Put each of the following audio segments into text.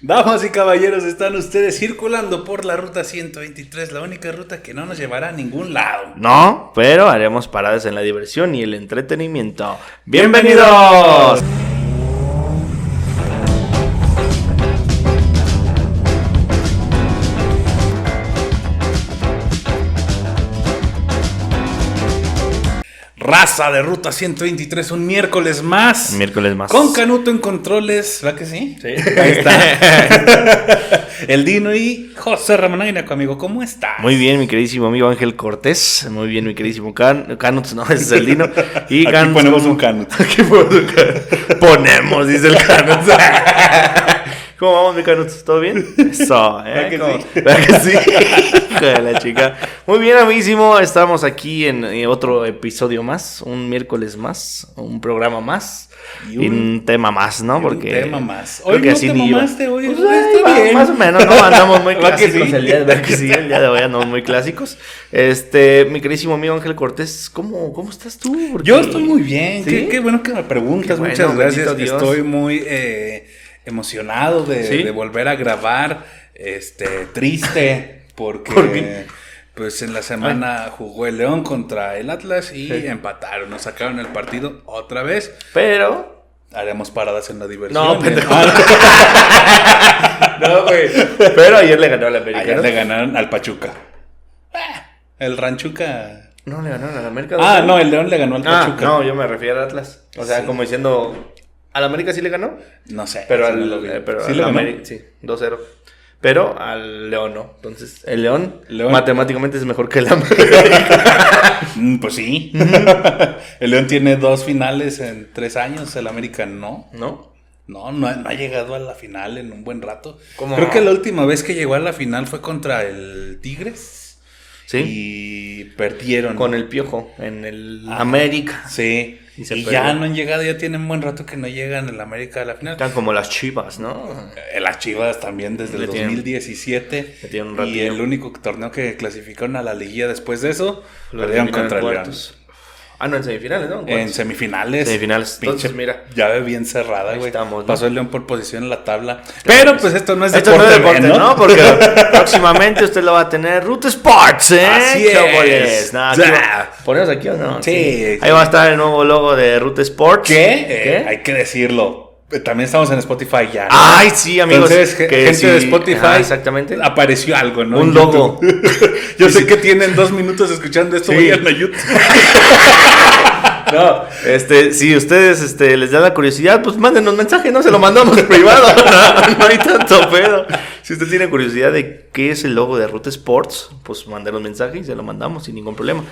Damas y caballeros, están ustedes circulando por la ruta 123, la única ruta que no nos llevará a ningún lado. No, pero haremos paradas en la diversión y el entretenimiento. ¡Bienvenidos! Raza de Ruta 123, un miércoles más. Un miércoles más. Con Canuto en controles, ¿verdad que sí? Sí. Ahí está. El Dino y José Ramón Aguinaco, amigo, ¿cómo está? Muy bien, mi queridísimo amigo Ángel Cortés. Muy bien, mi queridísimo Can Canuts, no, ese es el Dino. Y Aquí ponemos un Canut. Aquí ponemos un Canuts. Ponemos, dice el Canuts. ¿Cómo vamos, mi Canuts? ¿Todo bien? Eso, ¿eh? ¿Verdad que sí? ¿Verdad que sí? Hijo de la chica. Muy bien, amiguísimo. Estamos aquí en eh, otro episodio más, un miércoles más, un programa más. Y Y un- un, tema más, ¿no? y un Porque. tema más. Hoy no así te mamaste, hoy Pues, está ahí va, bien. Más o menos, ¿no? Andamos muy ¿Verdad que clásicos sí? el día, ¿verdad que sí? El día de hoy andamos muy clásicos. Este, mi queridísimo amigo Ángel Cortés, ¿cómo, cómo estás tú? Porque- Yo estoy muy bien. ¿Sí? Qué, qué bueno que me preguntas. Bueno, Muchas gracias. Estoy muy eh, emocionado de, ¿Sí? de volver a grabar. Este, triste porque pues en la semana jugó el León contra el Atlas y empataron. Nos sacaron el partido otra vez. Pero. Haremos paradas en la diversión. No, pendejo. Ah, No, güey. Pero ayer le ganó al América. Ayer ¿no? le ganaron al Pachuca. Ah, El Ranchuca. No, le ganaron al América. Ah, ¿no? no, el León le ganó al Ah, Pachuca. no, yo me refiero al Atlas. O sea, Sí. como diciendo. ¿Al América sí le ganó? No sé. Pero al, no eh, pero ¿Sí al? América, sí, 2-0. Pero al León no. Entonces, el León, León. matemáticamente es mejor que el América. Mm, Pues sí. el León tiene dos finales en tres años, el América no. ¿No? No, no ha, no ha llegado a la final en un buen rato. ¿Cómo Creo que la última vez que llegó a la final fue contra el Tigres. Sí. Y perdieron. Con el piojo en el. América. Sí. Y ya no han llegado, ya tienen buen rato que no llegan el América a la final. Están como las chivas, ¿no? Eh, Las Chivas también desde el tienen- 2017. le tienen un y el único torneo que clasificaron a la liguilla después de eso, Lo perdieron contra en el León. Ah, no, en semifinales, ¿no? En semifinales. Semifinales. Pinche Entonces, mira. Llave bien cerrada, güey. estamos, ¿no? Pasó el León por posición en la tabla. Pero pues esto no es Esto no es deporte, deporte, ¿no? Porque próximamente usted lo va a tener Root Sports, ¿eh? Así ¿Qué es. No, aquí ¿Ponemos aquí o no? Sí, Ahí va a estar el nuevo logo de Root Sports. ¿Qué? ¿Qué? Eh, hay que decirlo. También estamos en Spotify ya. ¿no? Ay, sí, amigos. Entonces, que gente sí, de Spotify. exactamente. Apareció algo, ¿no? Un logo. Yo sé que tienen dos minutos escuchando esto. Vayan a YouTube. No, este, si ustedes este, les da la curiosidad, pues mándenos mensaje, no se lo mandamos privado. No, no hay tanto pedo. Si usted tiene curiosidad de qué es el logo de Root Sports, pues mándenos mensaje y se lo mandamos sin ningún problema.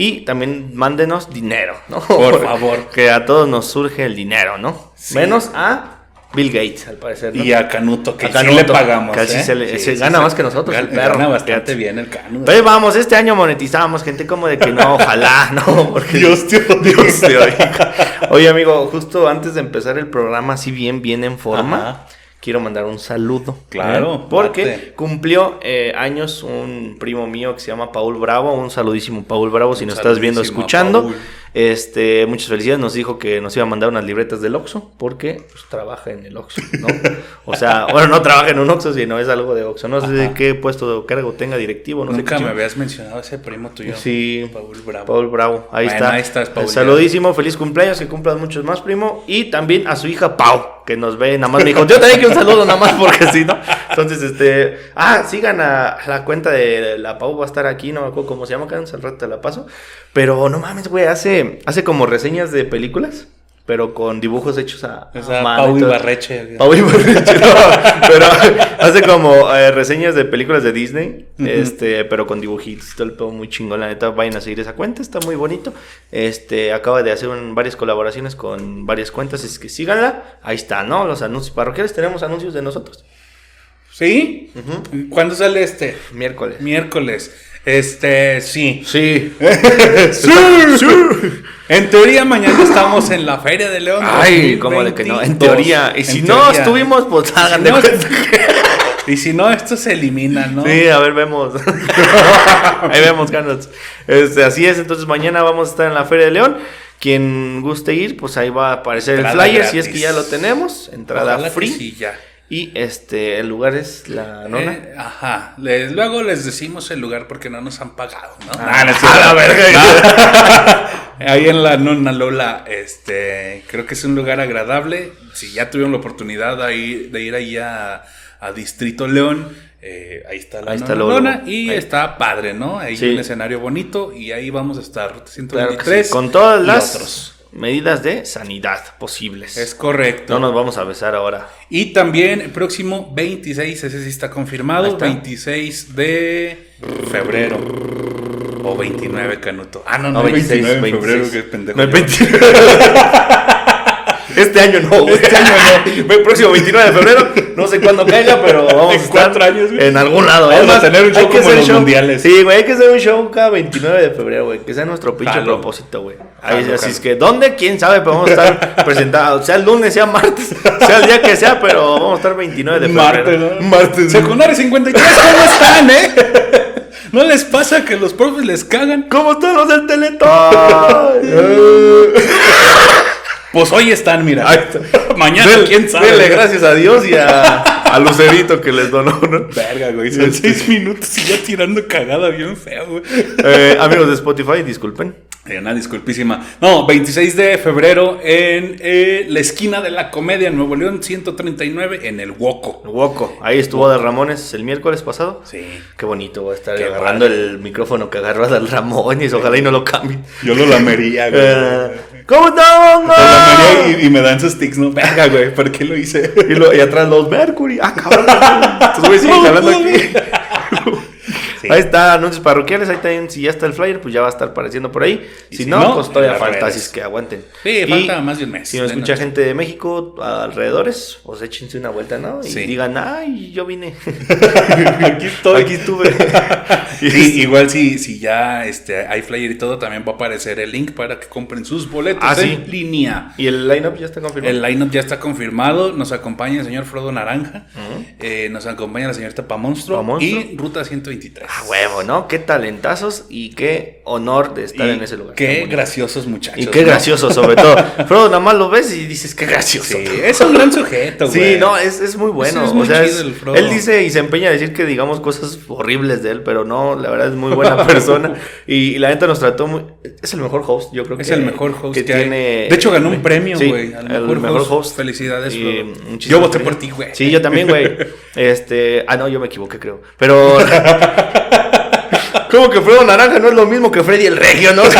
Y también mándenos dinero, ¿no? Por favor. Que a todos nos surge el dinero, ¿no? Sí. Menos a Bill Gates, al parecer. ¿no? Y a Canuto, que A sí Canuto, le pagamos. así ¿eh? se le- Sí, se sí, gana sí. más que nosotros, el Gana, perro, gana bastante bien el Canuto. Entonces vamos, este año monetizamos, gente, como de que no, ojalá, no, porque Dios te oiga. Dios te. Oye, amigo, justo antes de empezar el programa, así bien, bien en forma, Ajá. Quiero mandar un saludo. Claro, ¿eh? Porque date. cumplió eh, años un primo mío que se llama Paul Bravo, un saludísimo Paul Bravo, si nos estás viendo, escuchando. Paul. Este, muchas felicidades, nos dijo que nos iba a mandar unas libretas del Oxxo, porque pues, trabaja en el Oxxo, ¿no? O sea, bueno, no trabaja en un Oxxo, sino es algo de Oxxo. No sé de qué puesto de cargo tenga directivo, no Nunca me habías mencionado ese primo tuyo. Sí. Paul Bravo. Paul Bravo, ahí Bueno, está. ahí estás, Paul. Saludísimo, feliz cumpleaños, que cumplas muchos más, primo. Y también a su hija Pau, que nos ve, nada más me dijo, yo también quiero un saludo, nada más porque sí, ¿no? Entonces, este, ah, sigan a la cuenta de la Pau, va a estar aquí, no me acuerdo cómo se llama, Carlos, al rato te la paso. Pero no mames, güey, hace, hace como reseñas de películas, pero con dibujos hechos a, O sea, a mano y Pau todo. Ibarreche. Pau Ibarreche, no, pero hace como eh, reseñas de películas de Disney, este, pero con dibujitos, todo el pedo muy chingón, la neta, vayan a seguir esa cuenta, está muy bonito. Este, acaba de hacer un- varias colaboraciones con varias cuentas, es que síganla, ahí está, ¿no? Los anuncios parroquiales, tenemos anuncios de nosotros. ¿Sí? ¿Cuándo sale este? Miércoles. Miércoles. Este, sí. Sí. En teoría mañana estamos en la Feria de León. Ay, como de que no, en 2022. teoría. Y si En no teoría. estuvimos, pues hagan Si de no- cuenta. Y si no, esto se elimina, ¿no? Sí, a ver, vemos. Ahí vemos, Carlos. Este, así es, entonces mañana vamos a estar en la Feria de León. Quien guste ir, pues ahí va a aparecer Entrada el flyer, si es que ya lo tenemos. Entrada Ojalá free. sí, ya. Y este, el lugar es la nona. Eh, ajá. Les- luego les decimos el lugar porque no nos han pagado, ¿no? Ah, no la verga. Ahí en la Nona Lola, este, creo que es un lugar agradable. Si ya tuvieron la oportunidad ahí, de ir ahí a, a Distrito León, eh, ahí está la Ahí Nona está luego. y Ahí. está padre, ¿no? Ahí Sí. un escenario bonito y ahí vamos a estar Ruta Claro que 123 sí, Con todas las otros. Medidas de sanidad posibles. Es correcto. no nos vamos a besar ahora. Y también el próximo 26, ese sí está confirmado, está. 26 de febrero. O 29, Canuto. Ah, no, no, No, 26, 29 de febrero, 26. qué pendejo. No, el yo. 29. Este año no, güey. Este año no. El próximo 29 de febrero, no sé cuándo caiga, pero vamos En a estar años, güey. en algún lado. Vamos Es a tener un show que como los mundiales. Sí, güey, hay que hacer un show cada 29 de febrero, güey. Que sea nuestro pinche Jalo. propósito, güey. Ahí, así es que, ¿dónde? ¿Quién sabe? Pero vamos a estar presentados. Sea el lunes, sea martes, sea el día que sea, pero vamos a estar 29 de Martes, febrero. ¿no? Martes. Secundaria 53, ¿cómo están, eh? ¿No les pasa que los profes les cagan? ¿Cómo están los del Teletón? Pues hoy están, mira. Mañana, Del- quién sabe. Denle gracias a Dios y a, a Lucerito que les donó, ¿no? Verga, güey. Son Este- seis minutos y ya tirando cagada bien feo, güey. Eh, amigos de Spotify, disculpen. Eh, Una disculpísima. No, 26 de febrero en eh, la esquina de la comedia, Nuevo León 139, en el Woco. Woco. Ahí estuvo de Ramones el miércoles pasado. Sí. Qué bonito a estar Qué agarrando el micrófono que agarró del Ramones. Ojalá y no lo cambien. Yo lo lamería, güey. ¿Cómo estamos? Y, y me dan sus tics, ¿no? Verga, güey, ¿por qué lo hice? Y, lo- y atrás los Mercury. Ah, cabrón. Estos güeyes siguen jalando aquí. Sí. Ahí está, anuncios parroquiales. Ahí también, si ya está el flyer, pues ya va a estar apareciendo por ahí. Si, si no, no, pues todavía falta, así es que aguanten. Sí, Y falta más de un mes. Si De escucha noche. gente de México alrededores, pues échense una vuelta, ¿no? Y Sí. digan, ay, yo vine. Aquí estoy. Aquí estuve. Sí, igual si, si ya este, hay flyer y todo, también va a aparecer el link para que compren sus boletos Ah, en sí. línea. Y el line-up ya está confirmado. El lineup ya está confirmado. Nos acompaña el señor Frodo Naranja. eh, nos acompaña la señorita Pamonstro. Pamonstro. Y Ruta 123. A huevo, ¿no? Qué talentazos y qué honor de estar Y en ese lugar. Qué graciosos muchachos. Y qué ¿no? gracioso, sobre todo. Frodo, nada más lo ves y dices, qué gracioso. Sí, es un gran sujeto, güey. Sí, no, es, es muy bueno. Sí, es muy o sea, es- él dice y se empeña a decir que digamos cosas horribles de él, pero no, la verdad es muy buena persona. y, y la neta nos trató muy. Es el mejor host, yo creo Es que. el mejor host que, que hay. tiene. De hecho, ganó un premio, Sí, güey. el mejor, mejor host. host. Felicidades, Y Yo voté por ti, güey. Sí, yo también, güey. Este. Ah, no, yo me equivoqué, creo. Pero. ¿Cómo que Frodo Naranja no es lo mismo que Freddy el Regio, no?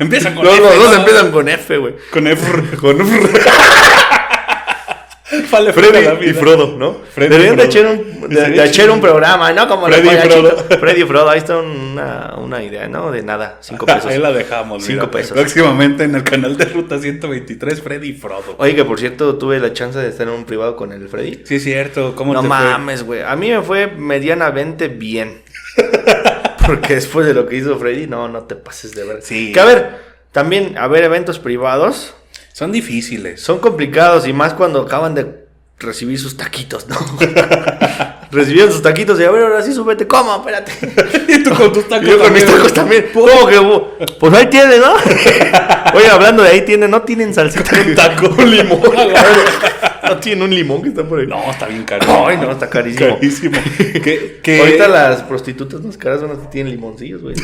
Empiezan con Los, F, los dos ¿no? empiezan con F, güey. con F. Con F. Vale, Freddy y. Frodo, ¿no? Freddy Deberían de echar un, de, de echar un programa, ¿no? Como Freddy y Frodo. Freddy y Frodo, ahí está una, una idea, ¿no? De nada, cinco pesos. Ahí la dejamos. Cinco mira. pesos. Próximamente en el canal de Ruta 123, Freddy y Frodo. Oye, que por cierto, tuve la chance de estar en un privado con el Freddy. Sí, es cierto. ¿Cómo No te mames, güey. A mí me fue medianamente bien. Porque después de lo que hizo Freddy, no, no te pases de ver. Sí. Que a ver, también, a ver, eventos privados Son difíciles. son complicados y más cuando acaban de recibir sus taquitos, ¿no? Recibieron sus taquitos y a ver, ahora sí súbete, ¿cómo? Espérate. y tú con tus tacos Yo con mis tacos también. ¿Cómo que? Pues ahí tiene, ¿no? Oye, hablando de ahí tiene, ¿no tienen salsita? Un taco, un limón. no tienen un limón que está por ahí. No, está bien caro. Ay, no, está carísimo. Carísimo. que, que- Ahorita las prostitutas más caras son las que tienen limoncillos, güey.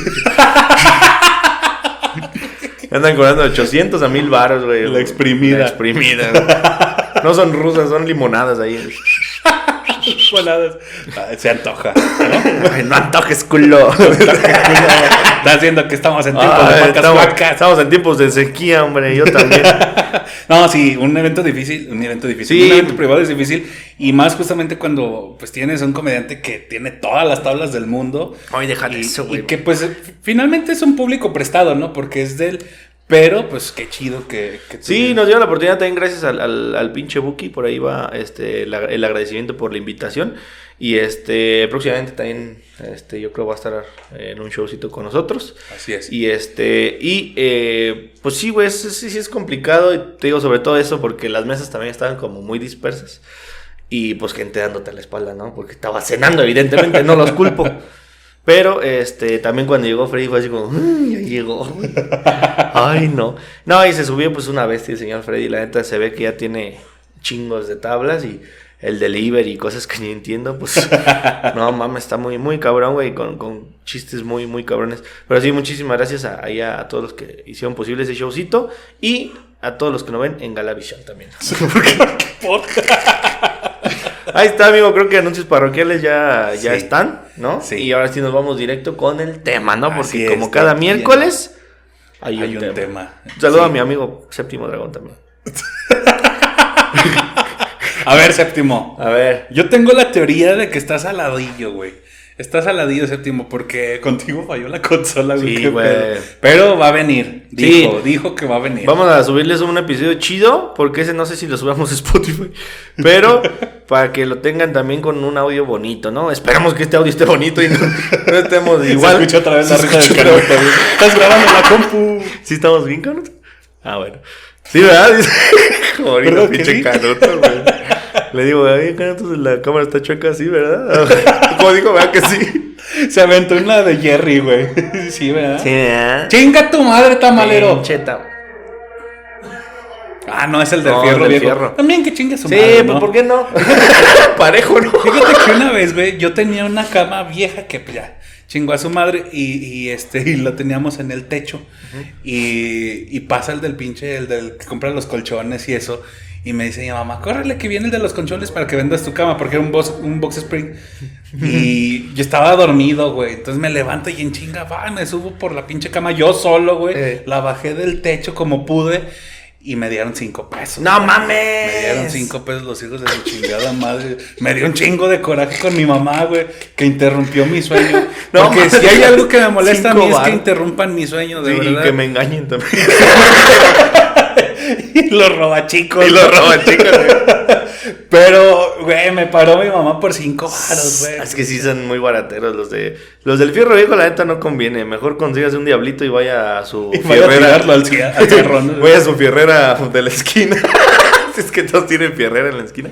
Andan cobrando 800 a 1000 baros, güey. La exprimida. La exprimida. güey. No son rusas, son limonadas ahí. Ah, Se antoja. Ay, no antojes, culo. Está haciendo que estamos en tiempo de vacas estamos, en tiempos de sequía, hombre. Yo también. No, sí, un evento difícil, un evento difícil, Sí. un evento privado es difícil y más justamente cuando pues tienes un comediante que tiene todas las tablas del mundo Ay, déjate y, eso, güey. y que pues finalmente es un público prestado, ¿no? Porque es del pero pues qué chido que, que Sí, nos dio la oportunidad también gracias al, al, al pinche Buki, por ahí va este el, ag- el agradecimiento por la invitación y este próximamente también este yo creo va a estar en un showcito con nosotros Así es. y este y eh, pues sí güey sí sí es complicado y te digo sobre todo eso porque las mesas también estaban como muy dispersas y pues gente dándote la espalda, ¿no? Porque estaba cenando evidentemente, no los culpo. Pero este también cuando llegó Freddy fue así como, "Ay, ya llegó. güey". Ay, no. No, y se subió pues una bestia el señor Freddy. La neta se ve que ya tiene chingos de tablas y el delivery y cosas que ni entiendo, pues no mames, está muy, muy cabrón, güey, con, con chistes muy, muy cabrones. Pero sí, muchísimas gracias a, ahí a, todos los que hicieron posible ese showcito y a todos los que nos ven en Galavisión también. Ahí está, amigo. Creo que anuncios parroquiales ya, ya Sí. están, ¿no? Sí. Y ahora sí nos vamos directo con el tema, ¿no? Porque Así es, como cada miércoles hay, Hay un, un tema. tema. Saludo Sí. a mi amigo Séptimo Dragón también. A ver, séptimo. A ver. Yo tengo la teoría de que estás aladillo, güey. Estás aladillo, séptimo, porque contigo falló la consola, güey. Sí, güey. Pero va a venir. Dijo, Sí. dijo que va a venir. Vamos a subirles un episodio chido, porque ese no sé si lo subamos a Spotify, pero para que lo tengan también con un audio bonito, ¿no? Esperamos que este audio esté bonito y no, no estemos igual. Se escucha otra vez la risa del. Estás grabando la compu. ¿Sí estamos bien, Canuto? Ah, bueno. Sí, ¿verdad? Dice, Como ahorita ¿Perdón, qué pinche? Canuto, güey. Le digo, ay, Canuto, la cámara está chueca así, ¿verdad? Como dijo, ¿verdad que sí? Se aventó en la de Jerry, güey. Sí, ¿verdad? ¿verdad? Chinga tu madre, tamalero. Pinche tam- Ah, no, es el del No, fierro, del viejo. fierro. También que chingue su Sí, madre. pues ¿no? ¿por qué no? Parejo, ¿no? Fíjate que una vez, güey, yo tenía una cama vieja que pues, ya chingó a su madre y, y, este y lo teníamos en el techo. Y, y pasa el del pinche, el del que compra los colchones y eso. Y me dice mi mamá, córrele que viene el de los colchones para que vendas tu cama porque era un box, un box spring y yo estaba dormido, güey, entonces me levanto y en chinga, va, me subo por la pinche cama yo solo, güey, Eh. la bajé del techo como pude y me dieron cinco pesos. ¡No güey. mames! Me dieron cinco pesos los hijos de su chingada madre. Me dio un chingo de coraje con mi mamá, güey, que interrumpió mi sueño. No Porque si hay algo que me molesta a mí es que interrumpan mi sueño, de Sí, y verdad. que me engañen también. y los robachicos. y lo roban, chicos. Pero, güey, me paró mi mamá por cinco varos, güey. Es que sí son muy barateros los de los del fierro viejo, la neta no conviene. Mejor consigas un diablito y vaya a su Y vaya a al al. Vaya a su fierrera de la esquina. si es que todos tienen fierrera en la esquina.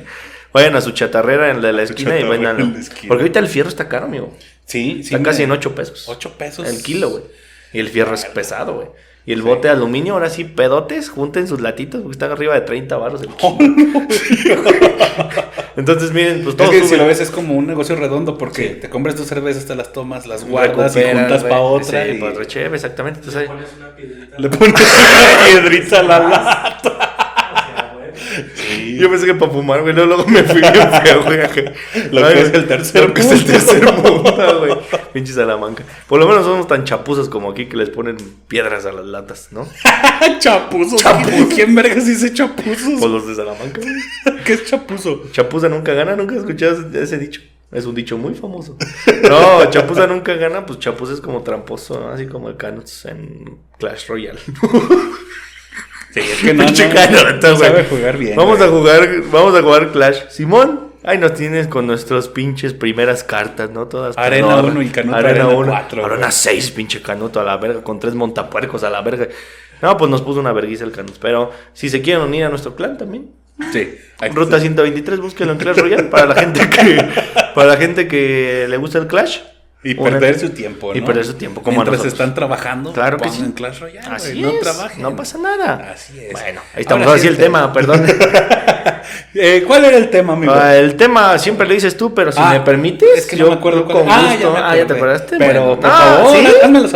Vayan a su chatarrera en la de la esquina y la esquina. Porque ahorita el fierro está caro, amigo. Sí, sí. Está casi en 8 pesos. Ocho pesos. El kilo, güey. Y el fierro es pesado, güey. Y el bote de aluminio, ahora sí, pedotes, junten sus latitos, porque están arriba de 30 baros el kilo. Entonces, miren, pues Es todos que si lo ves es como un negocio redondo porque Sí. te compras tus cervezas, te las tomas, las guardas y juntas para otra. Sí, y pues recheve, exactamente. Entonces, ahí- Pones una piedrita. Le pones una piedrita a la lata. Yo pensé que para fumar, güey. Luego, me fui bien feo, güey. Lo Ay, que es el tercer Lo que es el mundo. tercer mundo, güey. Pinche Salamanca. Por lo menos somos tan chapuzos como aquí que les ponen piedras a las latas, ¿no? chapuzo. Chapuzo. ¿Quién vergas dice chapuzos? Por los de Salamanca, güey. ¿Qué es chapuzo? Chapuza nunca gana, nunca has escuchado ese- ese dicho. Es un dicho muy famoso. No, Chapuza nunca gana, pues Chapuza es como tramposo, ¿no? así como el Canuts en Clash Royale. Sí, es que no, Pinche no, sabe jugar bien. Vamos güey. a jugar, vamos a jugar Clash. Simón, ahí nos tienes con nuestros pinches primeras cartas, ¿no? Todas. Arena oro. uno y Canuto Arena Arena 1. cuatro, Arena güey. 6, pinche Canuto a la verga, con tres montapuercos a la verga. No, pues nos puso una vergüenza el Canuto. Pero si se quieren unir a nuestro clan también. Sí. Ruta 123, búsquelo en Clash Royale para la gente que para la gente que le gusta el Clash. Y Una- perder su tiempo, ¿no? Y perder su tiempo, como Mientras nosotros. están trabajando, Claro que sí. Clash Royale, Así güey, no es, trabajen. no pasa nada. Así es. Bueno, ahí estamos. Ahora sí el tema, perdón. Eh, ¿Cuál era el tema, amigo? Ah, el tema siempre lo dices tú, pero si Ah, me permites, es que no me acuerdo con Ah, gusto. ya me Ah, ya te acordaste. Pero, Bueno, por ah, favor, ¿sí?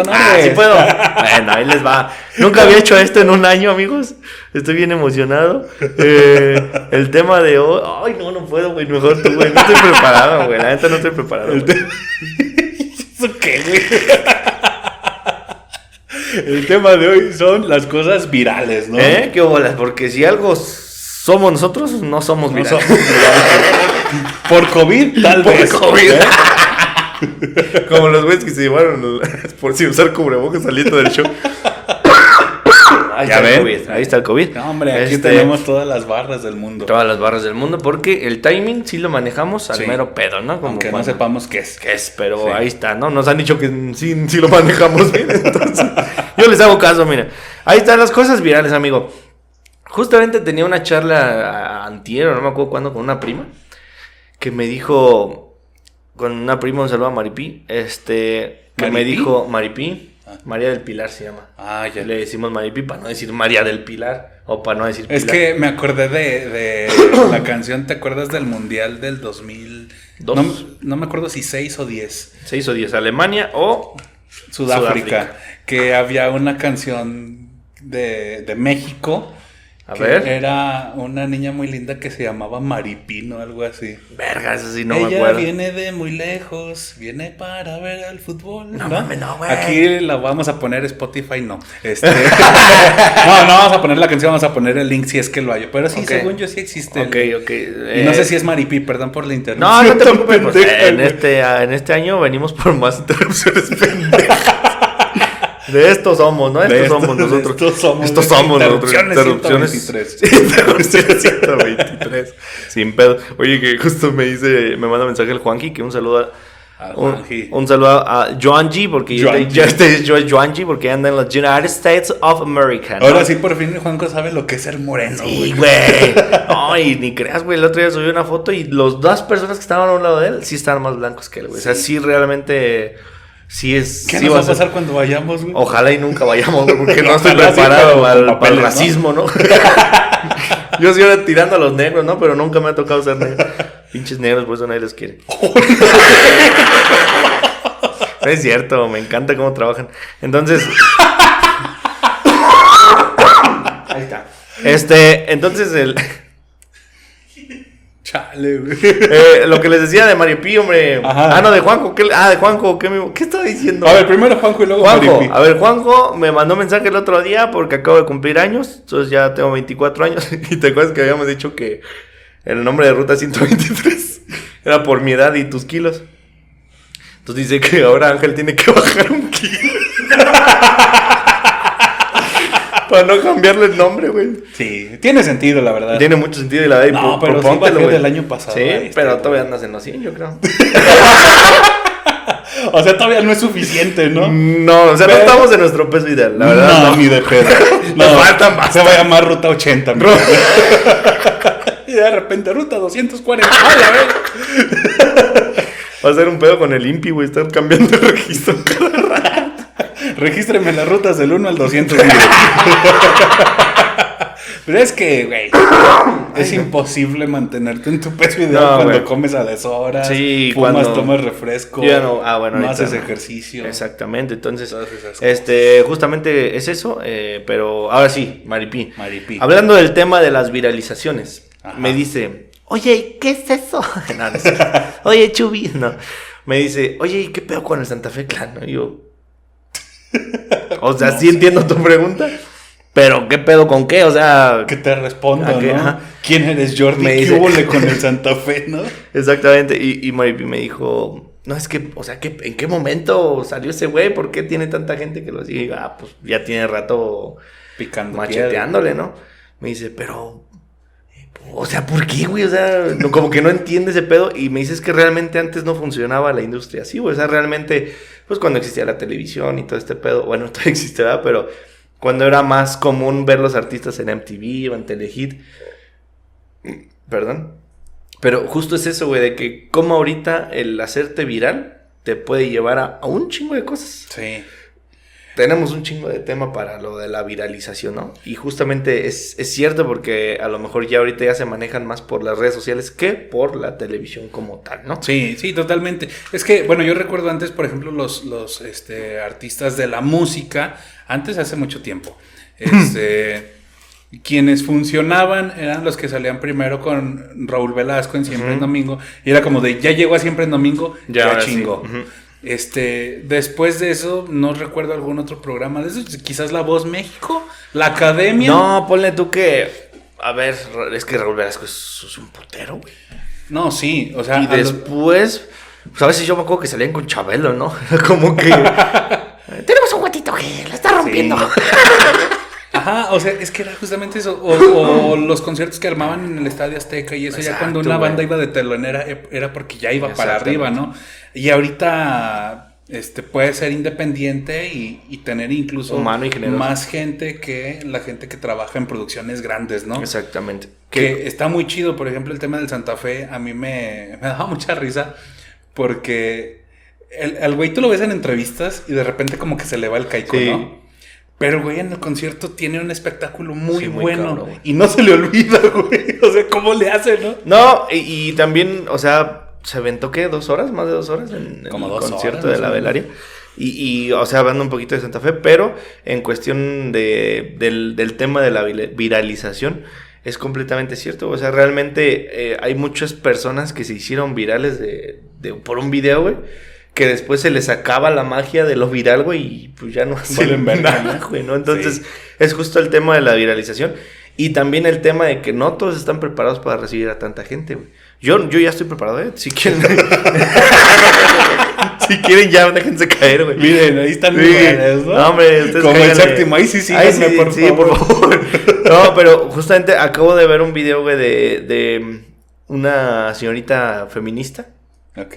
Ah, sí puedo. Bueno, ahí les va. Nunca había hecho esto en un año, amigos. Estoy bien emocionado. Eh, el tema de hoy. Ay, no, no puedo, güey. Mejor tú, güey. No estoy preparado, güey. La neta no estoy preparado. El güey. te- ¿Eso qué, güey? El tema de hoy son las cosas virales, ¿no? ¿Eh? ¿Qué bolas? Porque si algo somos nosotros, no somos No virales. somos virales. Por COVID, tal Por vez. COVID. ¿eh? Como los güeyes que se llevaron por sin usar cubrebocas saliendo del show. Ahí Ya está el. COVID. Ahí está el COVID. No, hombre, aquí Este, tenemos todas las barras del mundo. todas las barras del mundo porque el timing sí lo manejamos al Sí. mero pedo, ¿no? Como Aunque no cuando- sepamos qué es. qué es, pero Sí. ahí está, ¿no? Nos han dicho que sí, sí lo manejamos bien, entonces yo les hago caso, mira. Ahí están las cosas virales, amigo. Justamente tenía una charla antier, no me acuerdo cuándo, con una prima, que me dijo, con una prima, un saludo a Maripí, este, que me dijo, Maripí, Ah. María del Pilar se llama. Ah, ya. Le decimos Maripí para no decir María del Pilar. O para no decir Es Pilar. que me acordé de, de la canción, ¿te acuerdas del Mundial del 2000? Dos. No, no me acuerdo si 6 o 10. 6 o 10, Alemania o... Sudáfrica, Sudáfrica. que había una canción de, de México. A que ver. Era una niña muy linda que se llamaba Maripino, algo así. Verga, eso sí no me Ella acuerdo. viene de muy lejos, viene para ver el fútbol. No mames, no, güey. Aquí la vamos a poner Spotify, no. Este, no, no vamos a poner la canción, vamos a poner el link si es que lo hay. Pero sí, según yo sí existe. Ok, el- ok. Y no eh, sé si es Maripi, perdón por la internet. No, no te preocupes. pues, en, este, en este año venimos por más interrupciones pendejas. De estos somos, ¿no? Estos De estos- somos de nosotros. estos somos. Estos somos nosotros. Interrupciones Interrupciones 123. Interrupciones 123. Sin pedo. Oye, que justo me dice, me manda mensaje el Juanji, que un saludo a. Un, un saludo a Joanji, porque Joanji. ya este yo es Joanji, porque anda en los United States of America. ¿no? Ahora sí, por fin Juanco sabe lo que es ser moreno. Sí, güey. No, y ni creas, güey. El otro día subí una foto y los dos personas que estaban a un lado de él sí estaban más blancos que él, güey. O sea, sí realmente. Sí es. ¿Qué sí nos va a ser- pasar cuando vayamos, güey? Ojalá y nunca vayamos, güey, porque no estoy preparado para, con el- para papeles, el ¿no? racismo, ¿no? Yo sí ahora tirando a los negros, ¿no? Pero nunca me ha tocado ser negro. Pinches negros, por eso nadie los quiere. No es cierto, me encanta cómo trabajan. Entonces. Ahí está. Este, entonces el. Chale, güey. eh, lo que les decía de Mario Pi, hombre. Ajá. Ah, no, de Juanjo. ¿qué, ah, de Juanjo. ¿Qué, me- qué estaba diciendo? A ver, primero Juanjo y luego Juanjo, Maripi. a ver, Juanjo me mandó mensaje el otro día porque acabo de cumplir años, entonces ya tengo 24 años y te acuerdas que habíamos dicho que el nombre de ruta 123 era por mi edad y tus kilos. Entonces dice que ahora Ángel tiene que bajar un kilo. Para no cambiarle el nombre, güey. Sí, tiene sentido, la verdad. Tiene mucho sentido y la de No, pero sí bajé del año pasado, Sí, pero güey. todavía andas en los 100, yo creo. O sea, todavía no es suficiente, ¿no? No, o sea, no estamos en nuestro peso ideal, la verdad. no, no. ni de pedo. Nos faltan Se va a llamar Ruta 80, amigo. Y de repente, Ruta 240. ¡Ay, a ver! Va a ser un pedo con el INPI, güey, estar cambiando el registro cada. Regístreme las rutas del 1 al 200. mire. Pero es que, güey, es imposible mantenerte en tu peso ideal No, cuando comes a deshoras, Sí, fumas, cuando- tomas refresco, no- ah, bueno, no haces ejercicio. Exactamente, entonces, este, justamente es eso, eh, pero ahora sí, Maripi. Maripi. Hablando del tema de las viralizaciones, Ajá. me dice, oye, ¿y ¿qué es eso? No, cierto. oye, Chubi, no. Me dice, oye, ¿y qué pedo con el Santa Fe Clan? Y yo, o sea, sí entiendo tu pregunta, pero ¿qué pedo con qué? O sea, Que te respondo, ¿A qué? ¿no? Ajá. ¿Quién eres, Jordi? Me ¿Qué dice- le con el Santa Fe, no? Exactamente, y, y Maripi me dijo, no, es que, o sea, ¿qué, ¿en qué momento salió ese güey? ¿Por qué tiene tanta gente que lo sigue? Ah, pues ya tiene rato Picando piedra. macheteándole, ¿no? Me dice, pero, eh, o sea, ¿por qué, güey? O sea, no- como que no entiende ese pedo, y me dice, es que realmente antes no funcionaba la industria así, güey, o sea, realmente, pues cuando existía la televisión y todo este pedo, bueno, todavía existe, ¿verdad? Pero cuando era más común ver los artistas en MTV o en Telehit, Perdón. Pero justo es eso, güey, de que como ahorita el hacerte viral te puede llevar a, a un chingo de cosas. Sí. Tenemos un chingo de tema para lo de la viralización, ¿no? Y justamente es, es cierto porque a lo mejor ya ahorita ya se manejan más por las redes sociales que por la televisión como tal, ¿no? Sí, sí, totalmente. Es que, bueno, yo recuerdo antes, por ejemplo, los, los este, artistas de la música, antes hace mucho tiempo, este, quienes funcionaban eran los que salían primero con Raúl Velasco en Siempre en. Domingo, y era como de, ya llegó a Siempre en Domingo, ya, sí. chingo. Este, después de eso, no recuerdo algún otro programa de eso, quizás La Voz México, La Academia. No, ponle tú que... A ver, es que Raúl Velasco es, es un putero, güey. No, sí, o sea, Y lo- después, pues a veces yo me acuerdo que salían con Chabelo, ¿no? Como que... Tenemos un guatito que la está rompiendo. Ajá, o sea, es que era justamente eso. O, o los conciertos que armaban en el Estadio Azteca y eso, ya cuando una güey. banda iba de telonera eh, era porque ya iba para arriba, ¿no? Y ahorita este, puede ser independiente y, y tener incluso Humano y generoso. más gente que la gente que trabaja en producciones grandes, ¿no? Exactamente. Que está muy chido, por ejemplo, el tema del Santa Fe, a mí me, me daba mucha risa porque el, al güey tú lo ves en entrevistas y de repente como que se le va el caico, Sí. ¿no? Pero, güey, en el concierto tiene un espectáculo muy, Sí, muy bueno. cabrón, y no se le olvida, güey. O sea, ¿cómo le hace, no? No, y, y también, o sea, se aventó, ¿qué? ¿Dos horas? ¿Más de dos horas en, en Como el dos concierto horas, de la ¿no? velaria? Y, y, o sea, hablando un poquito de Santa Fe, pero en cuestión de, del, del tema de la vira- viralización, es completamente cierto. O sea, realmente eh, hay muchas personas que se hicieron virales de, de- por un video, güey. Que después se les acaba la magia de lo viral, güey, y pues ya no hacen nada, güey, ¿no? Entonces, Sí. es justo el tema de la viralización. Y también el tema de que no todos están preparados para recibir a tanta gente, güey. Yo, yo ya estoy preparado, ¿eh? Si quieren... si quieren ya, déjense caer, güey. Miren, ahí están Sí. lugares, ¿no? No, hombre, ustedes Como el séptimo, ahí sí por sí, favor. por favor. No, pero justamente acabo de ver un video, güey, de, de una señorita feminista. Ok.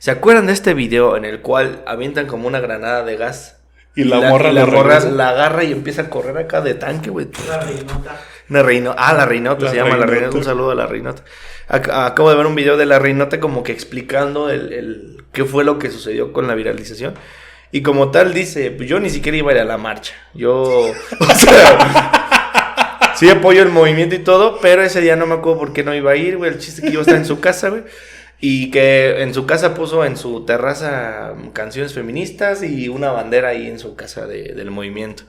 ¿Se acuerdan de este video en el cual avientan como una granada de gas? Y la morra y la, lo morra regresa. la agarra y empieza a correr acá de tanque, güey. La reinota. Una reinota. Ah, la reinota La se llama la reinota. Un saludo a la reinota. Ac- acabo de ver un video de la reinota como que explicando el, el- qué fue lo que sucedió con la viralización. Y como tal dice, pues yo ni siquiera iba a ir a la marcha. Yo, o sea, sí apoyo el movimiento y todo, pero ese día no me acuerdo por qué no iba a ir, güey. El chiste que iba a estar en su casa, güey. Y que en su casa puso en su terraza canciones feministas y una bandera ahí en su casa de- del movimiento.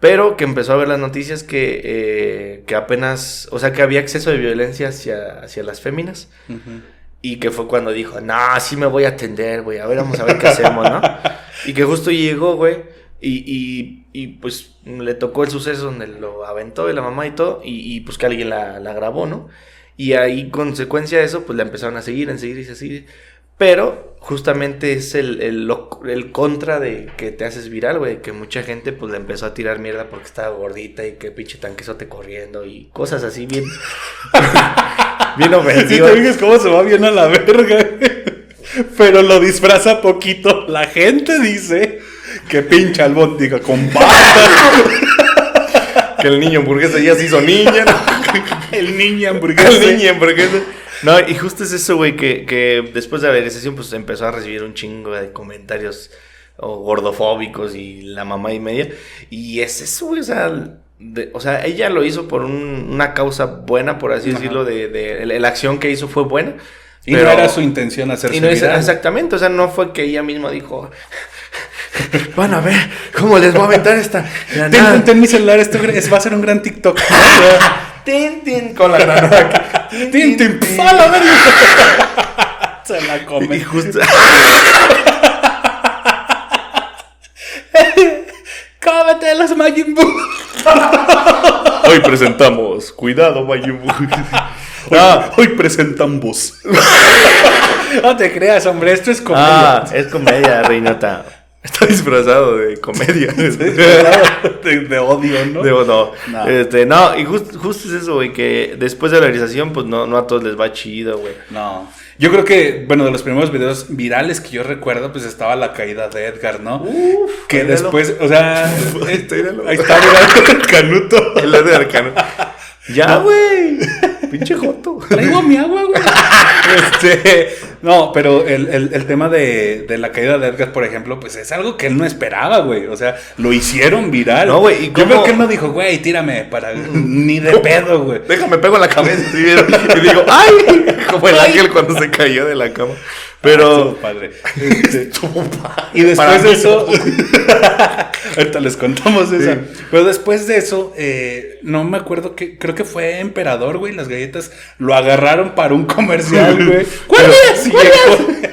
Pero que empezó a ver las noticias que, eh, que apenas, o sea, que había exceso de violencia hacia, hacia las féminas. Y que fue cuando dijo, no, sí me voy a atender, güey, a ver, vamos a ver qué hacemos, ¿no? Y que justo llegó, güey, y, y, y, pues le tocó el suceso donde lo aventó y la mamá y todo, y, y, pues que alguien la, la grabó, ¿no? Y ahí, consecuencia de eso, pues la empezaron a seguir, a seguir y a seguir. Pero justamente es el, el, contra de que te haces viral, güey. Que mucha gente pues le empezó a tirar mierda porque estaba gordita y que pinche tanquesote corriendo y cosas así bien. bien Si ofensivas. te fijas cómo se va bien a la verga. Pero lo disfraza poquito. La gente dice que pincha albóndiga con patas. que el niño hamburguesa ya se hizo niña. El niño hamburguesa. el niño hamburguesa. No, y justo es eso, güey, que, que después de la viralización, pues empezó a recibir un chingo de comentarios gordofóbicos y la mamá y media. Y es eso, güey, o sea, de- o sea, ella lo hizo por un- una causa buena, por así Ajá. decirlo, de, de- la acción que hizo fue buena. Y pero- no era su intención hacerse y no es- exactamente, o sea, no fue que ella misma dijo, van a ver cómo les voy a aventar esta Ten, granada". ten, ten mi celular, esto es- va a ser un gran TikTok. Tin, tin, con la granada. Tin, tin, tin, ¡a la verga! Se la Y come. justo... ¡Cómete los Majin Buu! Hoy presentamos, cuidado, Majin Buu. Ah, hoy presentamos. no te creas, hombre, esto es comedia. Ah, es comedia, Reinota. Está disfrazado de comedia. de, de odio, ¿no? Digo, no. No. Este, no, y just- justo es eso, güey, que después de la realización, pues no, no a todos les va chido, güey. No. Yo creo que, bueno, de los primeros videos virales que yo recuerdo, pues estaba la caída de Edgar, ¿no? que míralo. después, o sea, Ahí está, mira, el canuto. El de arcano. Ya, güey. Pinche joto. Traigo mi agua, güey. Este, no, pero el, el- el tema de, de la caída de Edgar, por ejemplo, pues es algo que él no esperaba, güey. O sea, lo hicieron viral. No, güey, ¿y Yo cómo? creo que él no dijo, güey, tírame para. Ni de pedo, güey. Déjame pego en la cabeza. Y digo, ¡ay! Como el ángel cuando se cayó de la cama. Estuvo Pero. padre. Este, Estuvo padre. Y después de eso, ahorita les contamos. Sí. Pero después de eso, eh, no me acuerdo que, creo que fue Emperador, güey. Las galletas lo agarraron para un comercial, güey. ¿Cuál es? ¿Cuál es?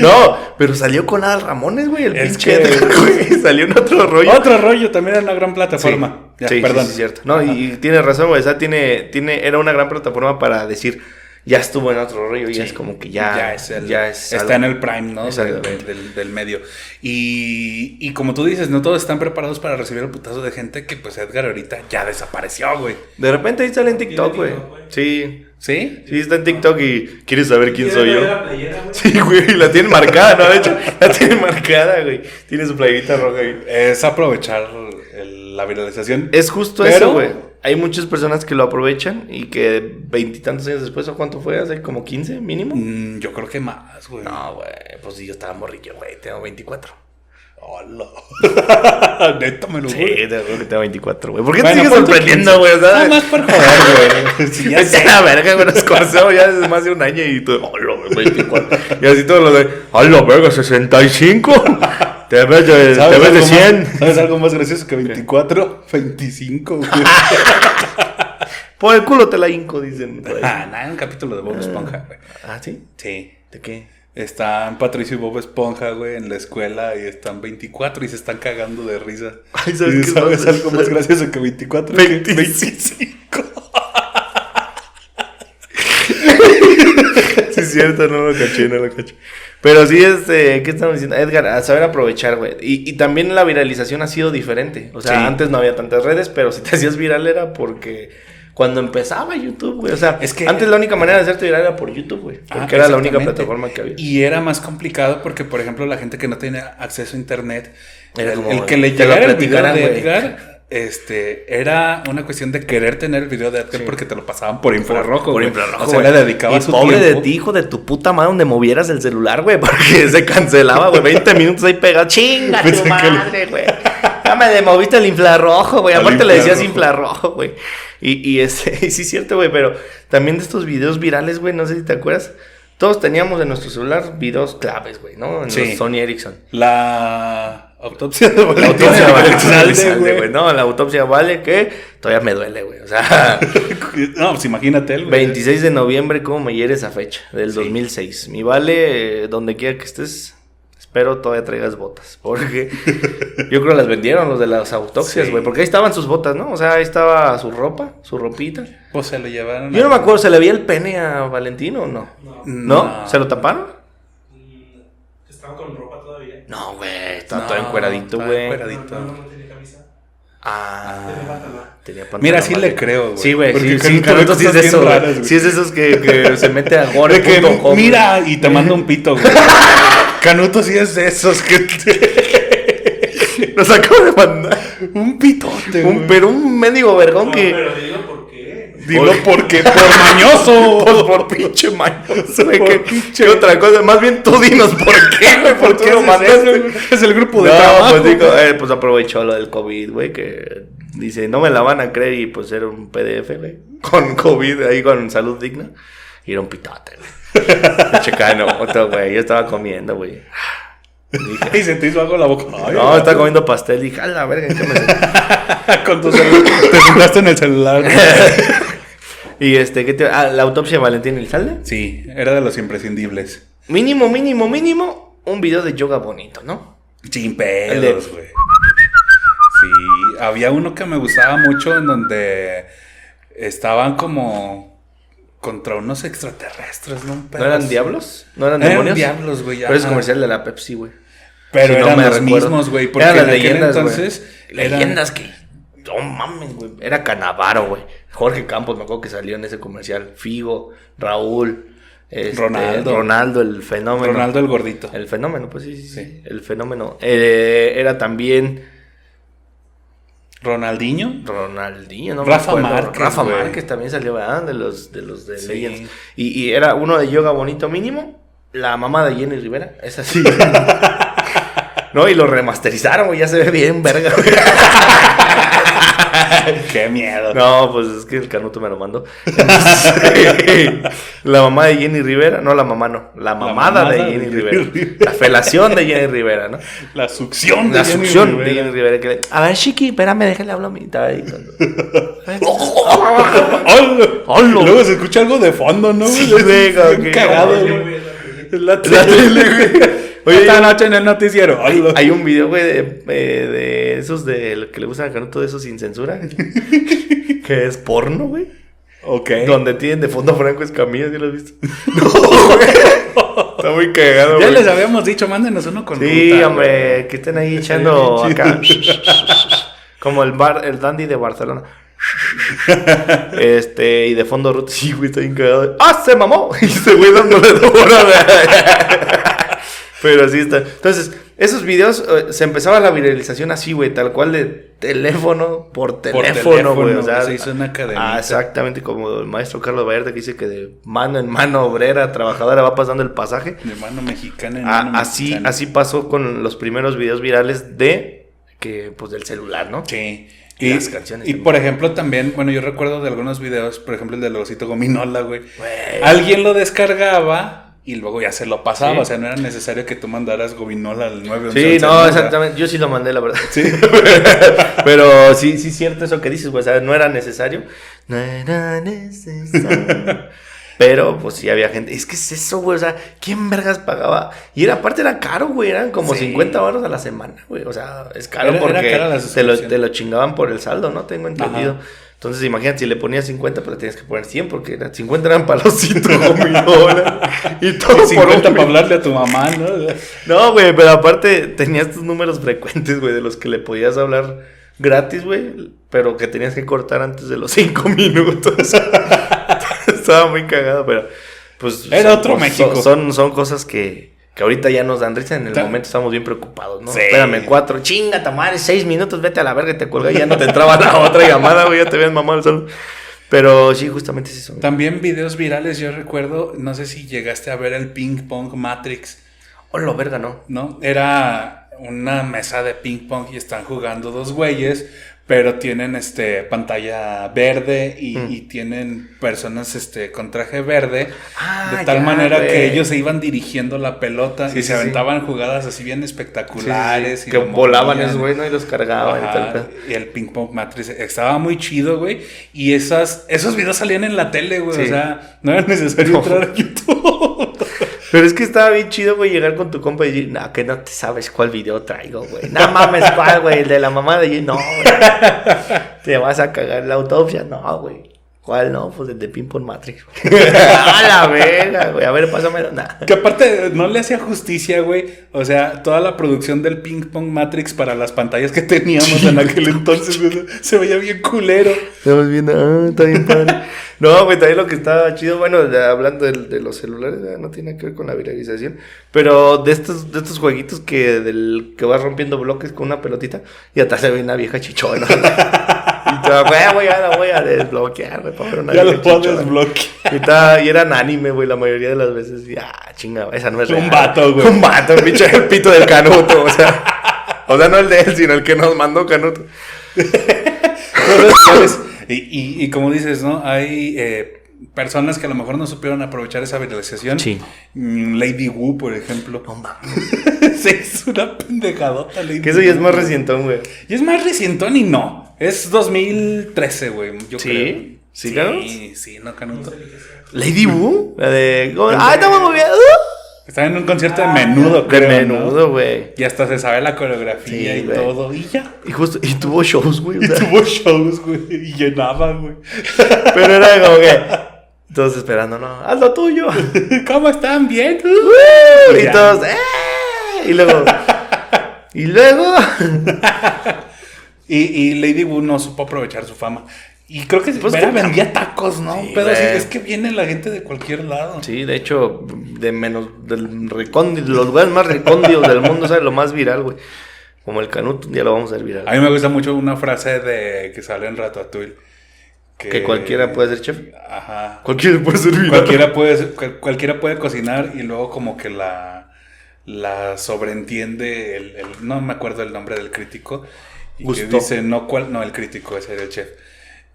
No, pero salió con Adal Ramones, güey. El Es pinche que- Edgar, güey. Salió en otro rollo. Otro rollo, también era una gran plataforma. Sí, Ya, sí, perdón. sí, sí, cierto. No, y, y tienes razón, güey. O sea, tiene, tiene, era una gran plataforma para decir, ya estuvo en otro rollo, Sí, es como que ya, ya es el- ya es está algo. en el prime, ¿no? Del, del- del medio. Y, y como tú dices, no todos están preparados para recibir el putazo de gente que pues Edgar ahorita ya desapareció, güey. De repente ahí sale en TikTok, güey. Sí, ¿Sí? sí, está en TikTok y quieres saber quién soy yo. La playera, güey? Sí, güey, la tiene marcada, ¿no? De hecho, la tiene marcada, güey. Tiene su playerita roja ahí. Es aprovechar el- la viralización. Es justo Pero- eso, güey. Hay muchas personas que lo aprovechan y que veintitantos años después, ¿o cuánto fue? ¿Hace como 15 mínimo? Mm, yo creo que más, güey. No, güey, pues yo estaba morrillo, güey, tengo 24. Hola. Neta, me lo Sí, te que tengo 24, güey. ¿Por qué Bueno, te sigues sorprendiendo, 15. güey? Nada más por joder, güey. Sí, ya sé. la verga, güey, nos conocemos ya desde más de un año y tú, hola, güey, 24. Y así todos los de, hola, verga, 65. Te ves de, te ¿Sabes ves de algo 100. más- ¿Sabes algo más gracioso que 24? 25, güey. Por el culo te la hinco, dicen. por ahí. Ah, nada, en un capítulo de Bob Esponja, güey. Ah, ¿sí? Sí. ¿De qué? Están Patricio y Bob Esponja, güey, en la escuela y están 24 y se están cagando de risa. Ay, ¿sabes ¿Y qué ¿Sabes algo más gracioso que 24? 25. Sí, es cierto, no lo caché, no lo caché. Pero sí, este, ¿qué estamos diciendo? Edgar, a saber aprovechar, güey. Y, y también la viralización ha sido diferente. O sea, Sí. antes no había tantas redes, pero si te hacías viral era porque cuando empezaba YouTube, güey. O sea, Es que- antes la única manera de hacerte viral era por YouTube, güey. Ah, Porque era la única plataforma que había. Y era más complicado porque, por ejemplo, la gente que no tenía acceso a internet, Era el, como, el que le llegara el video de. Edgar, este, era una cuestión de querer tener el video de Edgar porque te lo pasaban por infrarrojo. Por infrarrojo, O sea, le dedicaba Y su pobre tiempo. de ti, hijo de tu puta madre, donde movieras el celular, güey, porque se cancelaba, güey. 20 minutos ahí pegado. Chinga tu madre, güey. Ya me demoviste el infrarrojo, güey. Aparte le decías infrarrojo. infrarrojo, güey. Y, y, ese, y sí es cierto, güey, pero también de estos videos virales, güey, no sé si te acuerdas. Todos teníamos en nuestro celular videos claves, güey, ¿no? En Sí. los Sony Ericsson. La autopsia de La Valentín autopsia de Valentín Elizalde, güey. güey. No, la autopsia vale que todavía me duele, güey. O sea, No, pues imagínate él, güey. 26 de noviembre, ¿cómo me hiere esa fecha? Del Sí. 2006. Mi vale, eh, donde quiera que estés, espero todavía traigas botas. Porque yo creo que las vendieron los de las autopsias, Sí. güey. Porque ahí estaban sus botas, ¿no? O sea, ahí estaba su ropa, su ropita. Pues se lo llevaron. Yo no a- me acuerdo, ¿se le veía el pene a Valentino o no? ¿No? ¿Se lo taparon? Estaba con ropa todavía. No, güey, estaba No, todo encueradito, güey. encueradito. No, no, no tenía camisa. Ah, Tenía pantalón. Mira, sí le creo, güey. Sí, güey, Porque sí, sí, Canuto sí es de bien eso, güey. raras. Sí es de esos que, que se mete a gore.com. mira, y te manda un pito, güey. Canuto sí es de esos que te... Nos acaba de mandar. Un pitote, Un, güey. pero un mendigo vergón No, que. pero digo por qué. Dilo porque por mañoso. Pues por pinche mañoso, güey. Por ¿Qué, pinche- qué otra cosa? Más bien tú dinos por qué, güey. ¿Por ¿Por qué lo mandaste? Es el grupo de no, trabajo. pues digo, eh, pues aprovechó lo del COVID, güey, que dice, no me la van a creer y pues era un PDF, güey, con COVID ahí con salud digna. Y era un pitote, güey. Checano, otro, güey, yo estaba comiendo, güey. Y se te hizo algo en la boca. Ay, No, estaba comiendo pastel dije, a la verga, ¿qué me sé?" Con tu celular. Te sentaste en el celular. Y este, ¿qué te... Ah, la autopsia de Valentín Elizalde. Sí, era de los imprescindibles. Mínimo, mínimo, mínimo, un video de yoga bonito, ¿no? Sin pedos, güey. Sí, había uno que me gustaba mucho en donde estaban como contra unos extraterrestres, ¿no? ¿No eran diablos? ¿No eran Eran demonios? diablos, güey. Pero es comercial de la Pepsi, güey. Pero Si no eran me los recuerdo. mismos, güey. Porque Eran las en leyendas, entonces. eran- Leyendas que. No mames, güey. Era Canavaro, güey. Jorge Campos, me acuerdo que salió en ese comercial. Figo, Raúl. este, Ronaldo. Ronaldo, el fenómeno. Ronaldo el gordito. El fenómeno, pues sí, sí, sí. Sí. El fenómeno. Eh, era también Ronaldinho. Ronaldinho, ¿no? me Rafa acuerdo. Márquez, Rafa güey. Márquez también salió, ¿verdad? De los de, los de Sí. Legends. Y, y era uno de yoga bonito mínimo. La mamá de Jenny Rivera. Es así. no, y lo remasterizaron, güey. Ya se ve bien, verga. Qué miedo. No, pues es que el canuto me lo mandó. La mamá de Jenny Rivera, no la mamá no, la mamada de Jenny Rivera. Rivera. La felación de Jenny Rivera, ¿no? La succión de La Jenny succión Rivera. de Jenny Rivera. Que le- a ver, Chiqui, espérame, déjale hablar a mi estaba ahí cuando-. Luego se escucha algo de fondo, ¿no? Sí, cagado, Sí, güey, la tele, güey. Oye, Esta noche en el noticiero. Hay, un video, güey, de, eh, de esos de lo que le gustan a Canuto, de esos sin censura. que es porno, güey. Ok. Donde tienen de fondo Franco Escamilla, ¿sí lo has visto? No, güey. Está muy cagado, Ya güey. les habíamos dicho, mándenos uno con Sí, ruta, hombre, que estén ahí echando acá. Como el bar, el dandy de Barcelona. este, y de fondo ruta. Sí, güey, está bien cagado. ¡Ah, se mamó! Y ese güey dándole güey. Pero así está. Entonces, Esos videos eh, se empezaba la viralización así, güey, tal cual de teléfono por teléfono, güey. O sea, se hizo una cadena. ah, exactamente como el maestro Carlos Vallarta que dice que de mano en mano obrera, trabajadora va pasando el pasaje. De mano mexicana en Ah, mano así, mexicana. así pasó con los primeros videos virales de que, pues, del celular, ¿no? Sí. Y Y, las canciones y también. por ejemplo también, bueno, yo recuerdo de algunos videos, por ejemplo el del osito gominola. Güey. Alguien lo descargaba y luego ya se lo pasaba, Sí. o sea, no era necesario que tú mandaras gominola al 911. Sí, no, exactamente. Yo sí lo mandé, la verdad. Sí. Pero sí, sí, cierto eso que dices, güey. O sea, no era necesario. No era necesario. Pero, pues sí había gente. Es que es eso, güey. O sea, ¿quién vergas pagaba? Y era, aparte era caro, güey. Eran como Sí. 50 baros a la semana, güey. O sea, es caro Era- porque te, lo, te lo chingaban por el saldo, ¿no? Tengo entendido. Ajá. Entonces, imagínate, si le ponías 50, pues le tenías que poner 100 porque era- 50 eran para los 5. Y todo Y por 50 un para hablarle a tu mamá, ¿no? no, güey, pero aparte tenías tus números frecuentes, güey, de los que le podías hablar gratis, güey, pero que tenías que cortar antes de los cinco minutos. Estaba muy cagado, pero pues... Era otro México. Son, son cosas que, que ahorita ya nos dan risa, en el momento estamos bien preocupados, ¿no? Sí. Espérame, cuatro, chinga, madre, seis minutos, vete a la verga y te colga y ya no te entraba la otra llamada, güey, ya te habían mamado el solo. Pero sí, justamente es eso. güey. También videos virales, yo recuerdo, no sé si llegaste a ver el Ping Pong Matrix, Hola, verga, ¿no? ¿no? Era una mesa de ping pong y están jugando dos güeyes, pero tienen este pantalla verde y, Mm. y tienen personas este con traje verde, Ah, de tal ya, manera que ellos se iban dirigiendo la pelota Sí, y sí, se sí. aventaban jugadas así bien espectaculares. y que volaban movían. esos güey, ¿no? Y los cargaban y tal. y el Ping Pong Matrix estaba muy chido, güey. Y esas, esos videos salían en la tele, güey. O sea, no era necesario No. entrar a YouTube. Pero es que estaba bien chido, güey, llegar con tu compa y decir, no, que no te sabes cuál video traigo, güey. No mames, ¿cuál, güey? El de la mamá de No, güey. Te vas a cagar la autopsia. No, güey. ¿Cuál no? Pues el de Ping Pong Matrix. a la verga, güey. A ver, pásamelo. Nah. que aparte no le hacía justicia, güey. O sea, toda la producción del Ping Pong Matrix para las pantallas que teníamos en aquel entonces, güey, se veía bien culero. Estamos viendo, ah, está bien padre. No, güey, también lo que estaba chido, bueno, de- hablando del- de, los celulares, ya no tiene que ver con la viralización, pero de estos, de estos jueguitos que del que vas rompiendo bloques con una pelotita y atrás se ve una vieja chichona. güey, güey, ya la voy a desbloquear, güey, para ver una Ya lo puedo chichona". desbloquear. Y, estaba- y eran anime, güey, la mayoría de las veces. Y, ah, chinga, esa no es Un real. vato, güey. Un vato, el pinche el pito del canuto, o sea. O sea, no el de él, sino el que nos mandó canuto. Pero, ¿sabes? Y, y- y como dices, ¿no? Hay eh, personas que a lo mejor no supieron aprovechar esa viralización. Sí. Mm, Lady Wu, por ejemplo. Sí, es una pendejadota, Lady Que eso ya es más recientón, güey. Y es más recientón y no. Es 2013, güey. Yo ¿Sí? creo. ¿Sí, sí, Carlos? sí, no, Canuto. Lady Wu, la de. ¡Ah, estamos muy Está en un concierto de menudo, De creo. ¿no? menudo, güey. Y hasta se sabe la coreografía Sí, y todo. Y ya. Y justo, y tuvo shows, güey. Y sea, tuvo shows, güey. Y llenaba, güey. pero era como que. Todos esperando, ¿no? ¡Haz lo tuyo! ¿Cómo están? ¿Bien? y Ya. todos, ¡eh! Y luego. y luego. Y, y Lady Wu no supo aprovechar su fama. Y creo que Pues Vera que- vendía tacos, ¿no? Sí, Pero sí, es que viene la gente de cualquier lado. Sí, de hecho, de menos. Del recóndito, los lugares más recónditos del mundo, ¿sabes? Lo más viral, güey. Como el canuto, un día lo vamos a ver viral. A mí me gusta mucho una frase de que sale en Ratatouille. Que cualquiera puede ser chef. Ajá. Cualquiera puede ser viral. Cualquiera puede, cualquiera puede cocinar y luego como que la, la sobreentiende el, el- no me acuerdo el nombre del crítico y que dice no cual no el crítico ese era el chef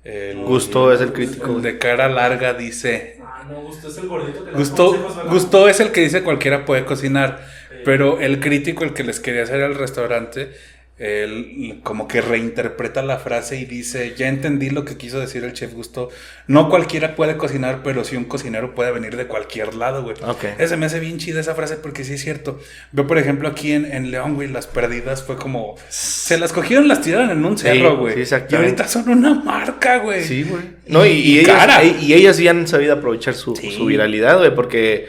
el, Gusto es el crítico. el de cara larga dice Ah, no, Gusto es el gordito que Gusto. Gusto es el que dice cualquiera puede cocinar, pero el crítico, el que les quería hacer al restaurante, él como que reinterpreta la frase y dice, ya entendí lo que quiso decir el chef Gusto, no cualquiera puede cocinar, pero sí un cocinero puede venir de cualquier lado, güey. Ok. Ese me hace bien chida esa frase porque sí es cierto. Veo, por ejemplo, aquí en, en León, güey, las perdidas fue como, se las cogieron, las tiraron en un cerro, güey. sí, y ahorita son una marca, güey. Sí, güey. No, y, y Y ellas, y- ellas sí han sabido aprovechar su, Sí. su viralidad, güey, porque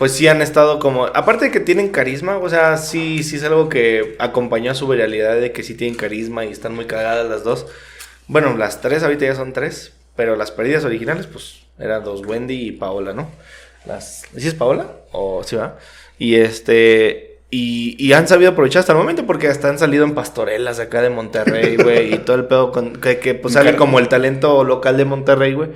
pues sí han estado como, aparte de que tienen carisma, o sea, sí, sí es algo que acompañó a su viralidad de que sí tienen carisma y están muy cagadas las dos. Bueno, las tres ahorita ya son tres, pero las perdidas originales, pues eran dos, Wendy y Paola, ¿no? Las, ¿Sí es Paola? ¿O sí va? Y este, Y, y han sabido aprovechar hasta el momento porque hasta han salido en pastorelas acá de Monterrey, güey. y todo el pedo con, que, que pues sale como el talento local de Monterrey, güey.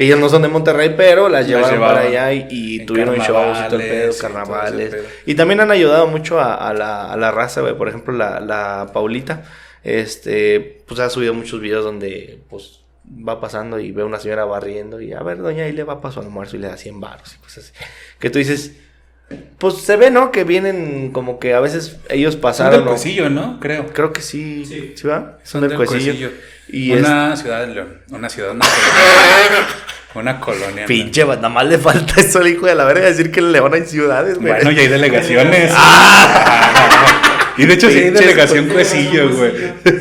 Que ellas no son de Monterrey, pero las Las llevaron llevaban para allá y, tuvieron shows y todo el pedo, carnavales y pedo. También han ayudado mucho a, a la, a la raza, güey. Por ejemplo, la, la Paulita, este, pues ha subido muchos videos donde, pues, va pasando y ve a una señora barriendo y, a ver, doña, ahí le va para su almuerzo y le da 100 baros y cosas así. Que tú dices, pues se ve, ¿no? Que vienen como que a veces ellos Son pasaron. del ¿no? ¿no? Creo. Creo que sí. Sí. ¿Sí va? Son del Cosillo. Y es una ciudad de León. Una ciudad, una colonia. una colonia. ¿no? pinche, nada más le falta eso al hijo de la verga decir que en León hay ciudades, güey. Bueno, ya hay delegaciones. y de hecho sí hay delegación Cosillo, güey.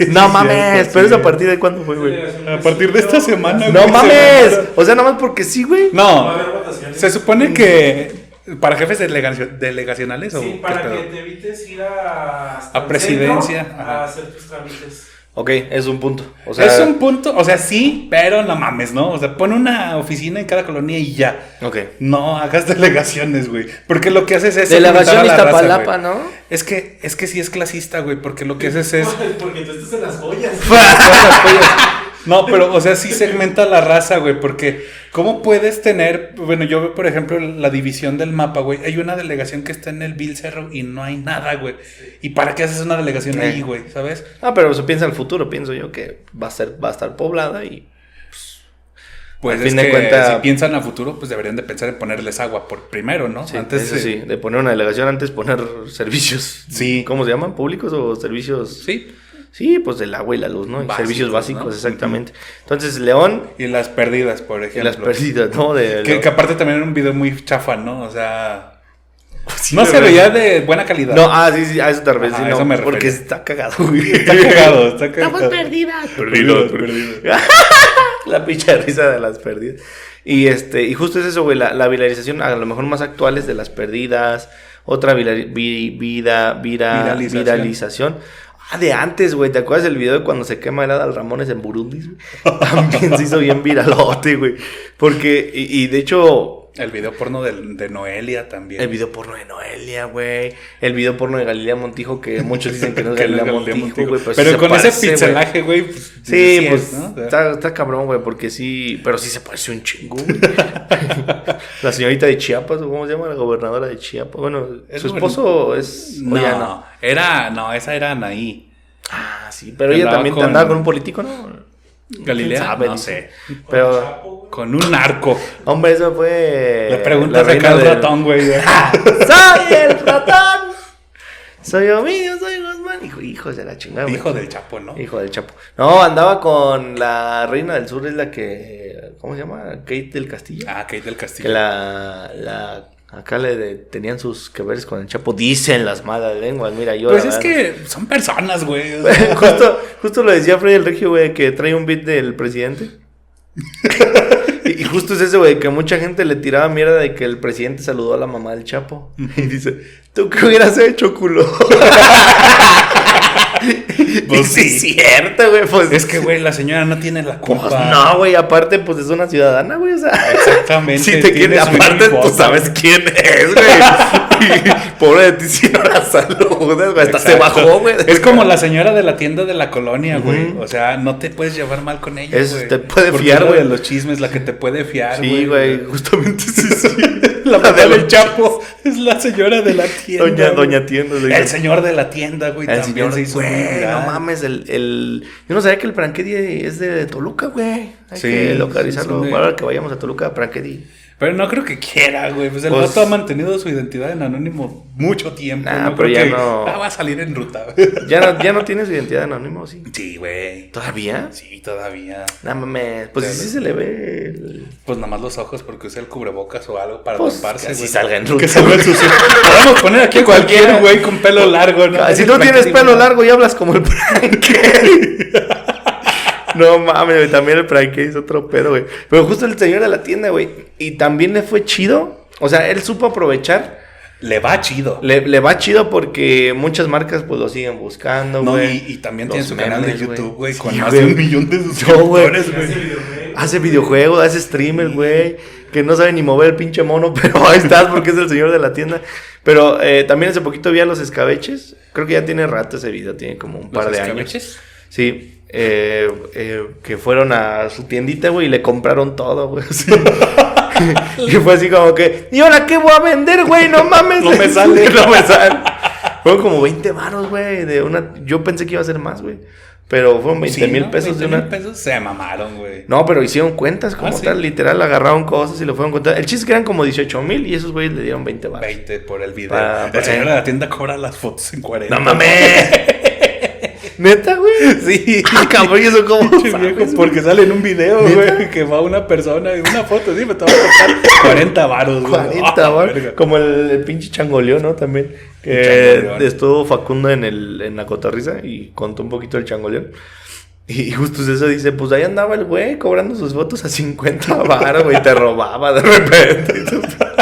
no mames, pero es a partir de cuándo fue, güey. A partir de esta semana, No güey, mames. se- O sea, nada más porque sí, güey. Va a No, se supone que para jefes delegacio- delegacionales o Sí, para que te evites ir a, A presidencia, centro a hacer tus trámites. Ok, es un punto. O sea, es un punto, o sea, sí, pero no mames, ¿no? O sea, pon una oficina en cada colonia y ya. Ok. No hagas delegaciones, güey. Porque lo que haces es. Delegación Iztapalapa. ¿no? Es que, es que sí es clasista, güey. Porque lo que haces es. Porque tú estás en las joyas. No, pero, o sea, sí segmenta la raza, güey, porque ¿cómo puedes tener, bueno, yo veo, por ejemplo, la división del mapa, güey, hay una delegación que está en el Bill Cerro y no hay nada, güey. ¿Y para qué haces una delegación ahí, güey? ¿Sabes? Ah, pero se piensa al futuro, pienso yo que va a ser, va a estar poblada y. Pues Al es fin de que cuenta- si piensan a futuro, pues deberían de pensar en ponerles agua por primero, ¿no? Sí, Antes eso sí, de poner una delegación antes poner servicios. Sí. ¿Cómo se llaman? ¿Públicos o servicios? Sí. Sí, pues del agua y la luz, ¿no? Y Básicos, servicios básicos, ¿no? exactamente. Entonces, León Y las perdidas, por y ejemplo. las perdidas, ¿no? De Que, aparte también era un video muy chafa, ¿no? O sea. Sí, no se verdad. veía de buena calidad. No, ah, sí, sí, a eso Ajá, sí, a no, eso me porque refería. está cagado, güey. Está cagado, está cagado. Estamos perdidas. Perdidos, perdidos. La pinche risa de las perdidas. Y este, y justo es eso, güey, la, la viralización a lo mejor más actual es de las perdidas, otra vira- vi- vida, vira- Viralización. viralización. Ah, de antes, güey, ¿te acuerdas del video de cuando se quema el Adal Ramones en Burundi? También se hizo bien viralote, güey. Porque, y de hecho, El video porno de, de Noelia también. el video porno de Noelia, güey. El video porno de Galilea Montijo, que muchos dicen que no es Galilea Galilea Montijo, güey. pues Pero sí con ese parece, güey. Pues, Sí, es, pues está, está cabrón, güey, porque sí, pero sí se parece un chingo. güey. la señorita de Chiapas, ¿cómo se llama? La gobernadora de Chiapas. Bueno, Es su esposo es. No, no. era, no, esa era Anaí. Ah, sí, pero ella también con- andaba con un político, ¿no? Galilea, no sé. Pero, Chapo. Con un narco. hombre, eso fue. Le preguntas acá al ratón, güey. ¡Soy el ratón! Soy Ovidio, soy Guzmán. Hijo, hijos de la chingada, güey. Hijo del Chapo, ¿no? Hijo del Chapo. No, andaba con la reina del sur, es la que. ¿Cómo se llama? Kate del Castillo. Ah, Kate del Que Castillo. la, la acá le de- tenían sus que veres con el Chapo, dicen las malas lenguas, mira, yo Pues es verdad- que son personas, güey. o sea, justo, justo lo decía Freddy el Regio, güey, que trae un beat del presidente. y, y justo es eso, güey, que mucha gente le tiraba mierda de que el presidente saludó a la mamá del Chapo. Y dice, ¿tú qué hubieras hecho, culo? Pues sí, es cierto, güey, pues. Es que, güey, la señora no tiene la pues, culpa. no, güey, aparte, pues es una ciudadana, güey, o sea. Exactamente. Si te quiere, aparte tú sabes quién es, güey. Pobre de ti si no la saludas, güey. Hasta se bajó, güey. Es como la señora de la tienda de la colonia, güey. O sea, no te puedes llevar mal con ella, Es- te puede Porque fiar, la güey. de los chismes, la que te puede fiar, güey. Sí, güey, justamente sí, sí. La de del Chapo es la señora de la tienda. Doña, doña Tienda. El señor de la tienda, güey, El también señor, se hizo güey, no mames, el, el... Yo no sabía que el Prankedi es de Toluca, güey. Hay Sí, que localizarlo. sí, sí. Ahora que vayamos a Toluca, Prankedi. Pero no creo que quiera, güey. Pues el Pues- vato ha mantenido su identidad en anónimo mucho tiempo. Nah, no pero creo ya que no- ah, va a salir en ruta. ¿Ya no, ¿Ya no tiene su identidad anónimo, sí? sí, güey. ¿Todavía? Sí, todavía. No mames, pues sí no. se le ve el... Pues nada más los ojos porque usa el cubrebocas o algo para Pues, taparse, que así güey. salga en ruta. Que salga en sucio. Podemos poner aquí a cualquier güey con pelo largo, ¿no? Si tú tienes pelo largo y hablas como el Prankedi. No mames, güey, también el Prankedi es otro pedo, güey. Pero justo el señor de la tienda, güey. Y también le fue chido. O sea, él supo aprovechar. Le va chido. Le, le va chido porque muchas marcas pues lo siguen buscando, No, güey. y, y también Los tiene su canal de güey. YouTube, güey, con Sí, más güey. de un millón de suscriptores, güey. Hace videojuegos, hace streamer, güey. Que no sabe ni mover el pinche mono, pero ahí estás porque es el señor de la tienda. Pero eh, también hace poquito vi a los escabeches. Creo que ya tiene rato ese video, tiene como un par ¿Los de años. escabeches? Sí, eh, eh, que fueron a su tiendita, güey, y le compraron todo, güey. y fue así como que, ¿y ahora qué voy a vender, güey? No mames. No me sale. no me sale. Fueron como 20 varos, güey, de una... Yo pensé que iba a ser más, güey. Pero fueron 20 Sí, mil ¿no? pesos 20 de una... mil pesos se mamaron, güey. No, pero hicieron cuentas como Ah, ¿sí? tal, literal, agarraron cosas y lo fueron contando. El chiste que eran como 18 mil y esos güeyes le dieron 20 baros. 20 por el video. Pa- el pa- señor de la tienda cobra las fotos en 40. ¡No mames! ¿Neta, güey? Sí. Ah, cabrón, ¿y eso cómo sabes, porque sale en un video, güey, que va una persona y una foto, sí, me te va a costar 40 varos, güey. 40 Ah, varos. Como el, el pinche changoleón, ¿no? También. Que estuvo Facundo en, el, en la cotorriza y contó un poquito el changoleón. Y justo eso dice, pues ahí andaba el güey cobrando sus fotos a 50 baros, güey, te robaba de repente.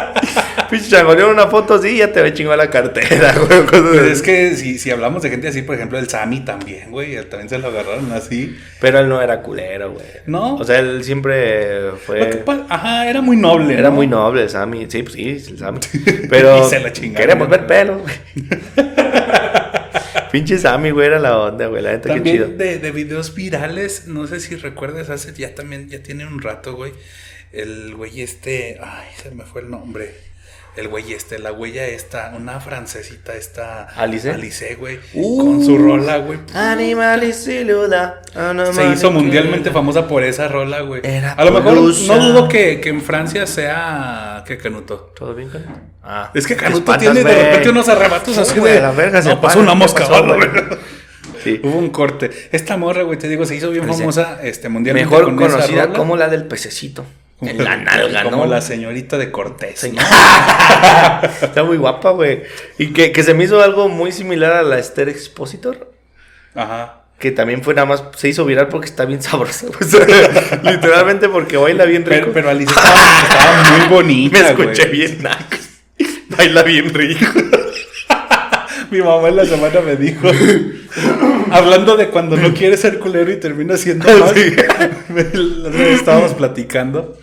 Pinche changoleón, una foto así y ya te ve chingado la cartera, güey. así. es que si, si hablamos de gente así, por ejemplo, el Sammy también, güey, él también se lo agarraron así. Pero él no era culero, güey. ¿No? O sea, él siempre fue... Ajá, era muy noble. Era ¿no? muy noble el Sammy. Sí, pues sí, el Sammy. Pero Y se la chingaron, queremos ver pelos, güey. Pinche Sammy, güey, era la onda, güey. La neta, qué chido. También de, de videos virales, no sé si recuerdas, hace ya también, ya tiene un rato, güey. El güey este, ay, se me fue el nombre. El güey este, la huella esta, una francesita esta. ¿Alice? Alice, güey. Uh. con su rola, güey. Animal y siluda. Se hizo mundialmente famosa por esa rola, güey. Era A lo mejor no dudo que, que en Francia sea. que Canuto. ¿Todo bien, Canuto? Ah. Es que Canuto espantas, tiene de repente unos arrebatos así güey, de. la verga se no, pasó para, una ¿qué mosca, pasó, güey? Sí. Hubo un corte. Esta morra, güey, te digo, se hizo bien famosa este, mundialmente. Mejor con esa conocida rola. como la del pececito. En la nalga, Como ¿no? la señorita de Cortés. Señor. Está muy guapa, güey. Y que, que se me hizo algo muy similar a la Esther Expositor. Ajá. Que también fue nada más, se hizo viral porque está bien sabrosa. o sea, literalmente porque baila bien rico. Pero, pero estaba, estaba muy bonita. Me escuché bien naco. Baila bien rico. Mi mamá en la semana me dijo, hablando de cuando no quiere ser culero y termina siendo más, Sí. estábamos platicando.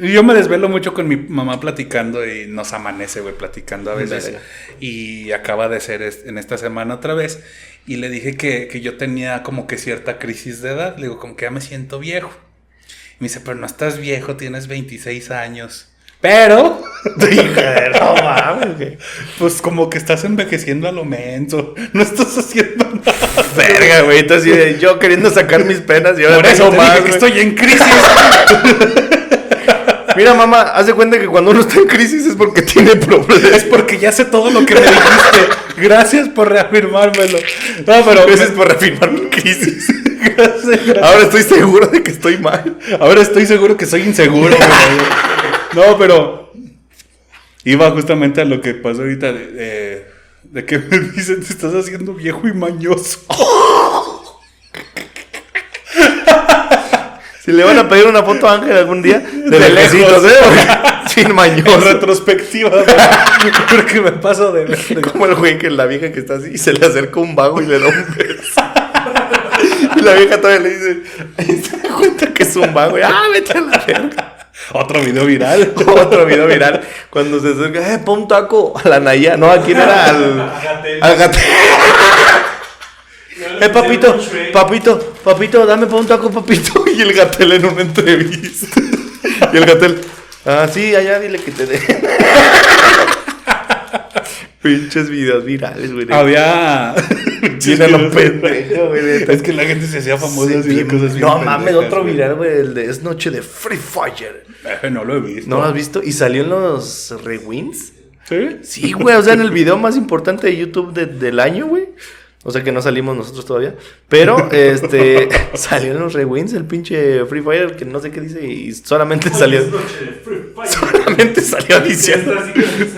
Yo me desvelo mucho con mi mamá platicando y nos amanece, güey, platicando a veces. Verga. Y acaba de ser en esta semana otra vez. Y le dije que, que yo tenía como que cierta crisis de edad. Le digo, como que ya me siento viejo. Y me dice, pero no estás viejo, tienes 26 años. Pero, Hija de no mames, pues como que estás envejeciendo a lo menso. No estás haciendo nada. Verga, güey. Entonces, yo queriendo sacar mis penas y ahora Por eso más, dije que estoy en crisis. Mira, mamá, haz de cuenta que cuando uno está en crisis es porque tiene problemas. es porque ya sé todo lo que me dijiste. Gracias por reafirmármelo. No, pero... Gracias por reafirmar mi crisis. Gracias, gracias. Ahora estoy seguro de que estoy mal. Ahora estoy seguro que soy inseguro. No, pero... Iba justamente a lo que pasó ahorita de... de- de que me dicen, te estás haciendo viejo y mañoso. Si le van a pedir una foto a Ángel algún día, de, De lejecitos. ¿eh? Sin En mañoso. retrospectiva, güey, porque me paso de... de- Como el güey que la vieja que está así y se le acerca un vago y le da un beso. Y la vieja todavía le dice, "Ay, se da cuenta que es un vago. Y, ah, vete a la verga. Otro video viral. Otro video viral. Cuando se acerca, eh, pon un taco a la Naya. No, ¿a quién era? Al, al Gatel. Eh, papito, papito, papito, dame un taco, papito. Y el Gatel en una entrevista. Y el Gatel, ah, sí, allá dile que te dé. Pinches videos virales, güey. Había... Tiene lo pendejo, güey. Es que la gente se hacía famosa bien- cosas No mames, otro viral, güey. El de Es Noche de Free Fire. No lo he visto. ¿No lo has visto? Y salió en los rewinds. ¿Sí? Sí, güey, o sea, en el video más importante de YouTube de- del año, güey. O sea que no salimos nosotros todavía. Pero, este, salió en los rewinds el pinche Free Fire, que no sé qué dice, y solamente salió, solamente salió diciendo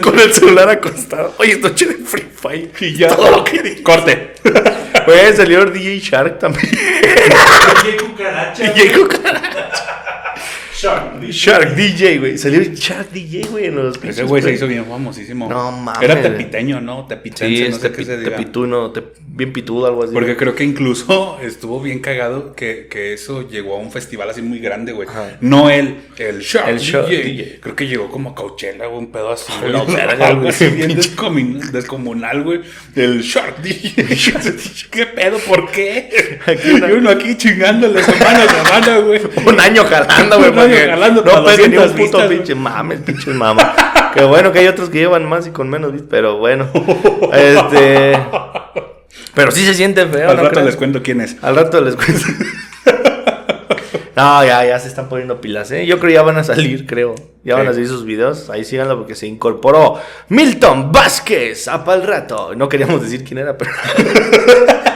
con el celular acostado. Oye, es noche de Free Fire. Y ya. Todo lo que dijo. Corte. Güey, salió DJ Shark también. Y cucaracha. DJ Cucaracha. Shark. DJ. Shark DJ, güey. Salió Shark DJ, güey, en los Ese pinches güey se hizo bien famosísimo. No mames. Era tepiteño, ¿no? Tepitense, Sí, no sé qué se diga. tepituno, te- bien pitudo, algo así. Porque creo que incluso estuvo bien cagado que, que eso llegó a un festival así muy grande, güey. Ajá. No él, el Shark El Shark DJ. DJ. Creo que llegó como a Coachella, güey, un pedo así, verga, Algo así bien descomunal, güey. El Shark DJ. ¿Qué pedo? ¿Por qué? Aquí y uno aquí chingándole semana a semana, güey. Un año jalando, güey. Un año porque No para pega ni un 200 puto vistas, pinche mames, pinches mames. que bueno que hay otros que llevan más y con menos vistas, pero bueno. Este. Pero sí se siente feo, Al ¿no rato crees? les cuento quién es. Al rato les cuento. No, ya, ya se están poniendo pilas, ¿eh? Yo creo que ya van a salir, creo. Ya van Sí. a salir sus videos. Ahí síganlo porque se incorporó Milton Vázquez a pa'l rato. No queríamos decir quién era, pero.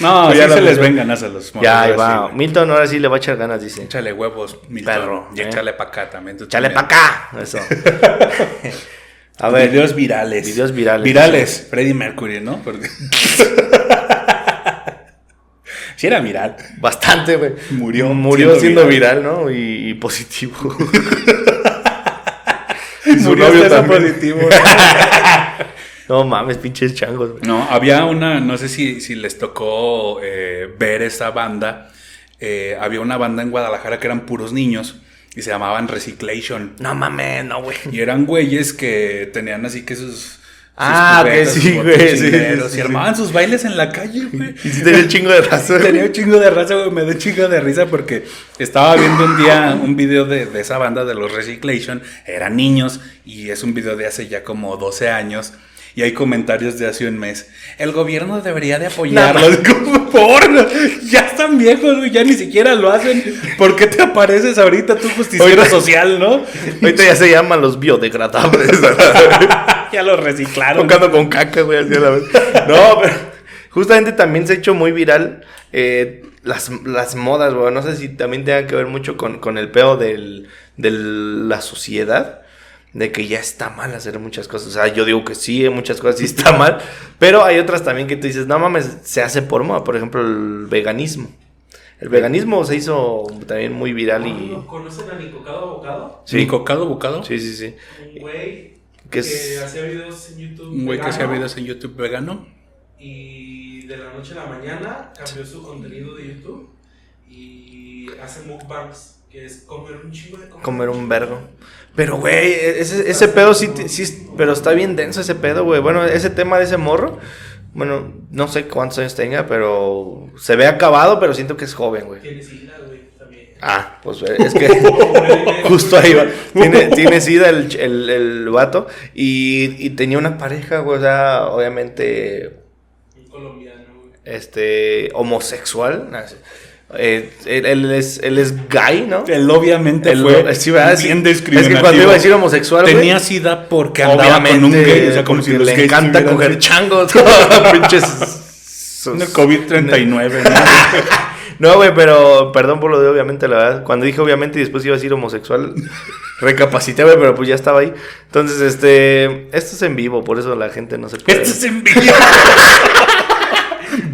No, Pues la se les ven ganas a los ya, ahí va. Milton ahora sí le va a echar ganas, dice. Échale huevos, Milton. Perro, Y ¿eh? échale para acá también. Échale para acá. Eso. A ver. Videos virales. Videos virales. Virales. Freddie Mercury, ¿no? Sí era viral. Bastante, güey. Murió Murió siendo viral. ¿no? Y, y positivo. Su novio también. positivo. No mames, pinches changos, güey. No, había una, no sé si, si les tocó eh, ver esa banda. Eh, había una banda en Guadalajara que eran puros niños y se llamaban Reciclation. No mames, no, güey. Y eran güeyes que tenían así que sus. Ah, que sí, güey, sí, sí, y sí. armaban sus bailes en la calle, güey. Y si tenía un chingo de razón. Tenía un chingo de raza, güey. Me dio un chingo de risa porque estaba viendo un día un video de, de esa banda de los Reciclation. Eran niños y es un video de hace ya como 12 años. Y hay comentarios de hace un mes. El gobierno debería de apoyarlos. Por, ya están viejos. Ya ni siquiera lo hacen. ¿Por qué te apareces ahorita tú justiciero social, no? Ahorita ya se llaman los biodegradables. ya lo reciclaron. Tocando con caca, güey, así a la vez. No, pero justamente también se ha hecho muy viral eh, las, las modas, güey. No sé si también tenga que ver mucho con, con el peo de la sociedad. De que ya está mal hacer muchas cosas. O sea, yo digo que sí, muchas cosas sí está mal. Pero hay otras también que tú dices, no mames, se hace por moda. Por ejemplo, el veganismo. El veganismo se hizo también muy viral y... ¿No ¿Conocen a Nicocado Abocado? Sí. ¿Ni cocado bocado? Sí, sí, sí. Un güey Que que, es- hacía videos en YouTube. Un güey que hacía videos en YouTube vegano. Y de la noche a la mañana cambió su contenido de YouTube y hace mukbangs, que es comer un chingo de comida. Comer un vergo. Pero, güey, ese, ese pedo sí, sí, pero está bien denso ese pedo, güey. Bueno, ese tema de ese morro, bueno, no sé cuántos años tenga, pero se ve acabado, pero siento que es joven, güey. Tiene sida, güey, también. Ah, pues es que justo ahí va. Tiene, tiene sida el, el, el vato y, y tenía una pareja, güey, o sea, obviamente, Un colombiano, güey. este, homosexual. Eh, él, él es, él es gay, ¿no? Él obviamente Él- fue bien Es que discriminativo. cuando iba a decir homosexual, Tenía sida porque andaba con un gay. O sea, como si los le encanta coger changos. Pinches. Un COVID-39, ¿no? No, güey, pero perdón por lo de obviamente, la verdad. Cuando dije obviamente y después iba a decir homosexual, recapacité, güey, pero pues ya estaba ahí. Entonces, este. Esto es en vivo, por eso la gente no se puede. Esto es en vivo.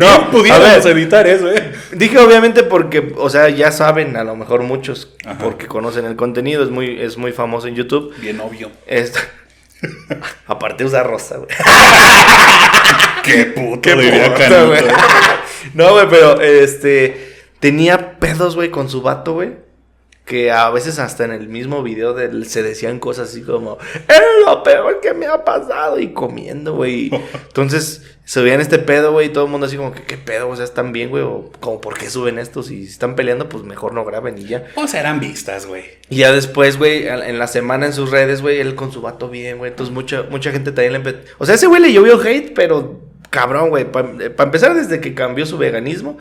No, pudiéramos editar eso, ¿eh? Dije obviamente porque, o sea, ya saben, a lo mejor muchos, Ajá. porque conocen el contenido, es muy, es muy famoso en YouTube. Bien obvio. Esto. Aparte usa rosa, güey. Qué puto, Qué diría puto, Canuto. güey. No, güey, pero este. Tenía pedos, güey, con su vato, güey. Que a veces hasta en el mismo video se decían cosas así como, era lo peor que me ha pasado. Y comiendo, güey. Entonces se veían este pedo, güey. Y todo el mundo así como, que, ¿qué pedo? O sea, ¿están bien, güey? O como, ¿por qué suben esto? Si están peleando, pues mejor no graben y ya. Pues eran vistas, güey. Y ya después, güey, en la semana en sus redes, güey, él con su vato bien, güey. Entonces mucha, mucha gente también le empezó. O sea, ese güey le llovió hate, pero cabrón, güey. Para empezar, desde que cambió su veganismo,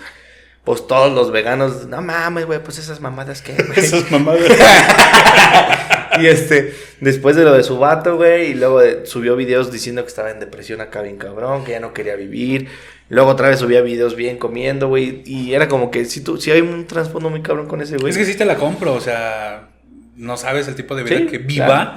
pues todos los veganos, no mames, güey, pues esas mamadas que, güey. Esas mamadas. y este, después de lo de su vato, güey, y luego de- subió videos diciendo que estaba en depresión acá bien cabrón, que ya no quería vivir. Luego otra vez subía videos bien comiendo, güey. Y era como que si tú, si hay un trasfondo muy cabrón con ese güey. Es que sí te la compro, o sea, no sabes el tipo de vida Sí, que viva, claro.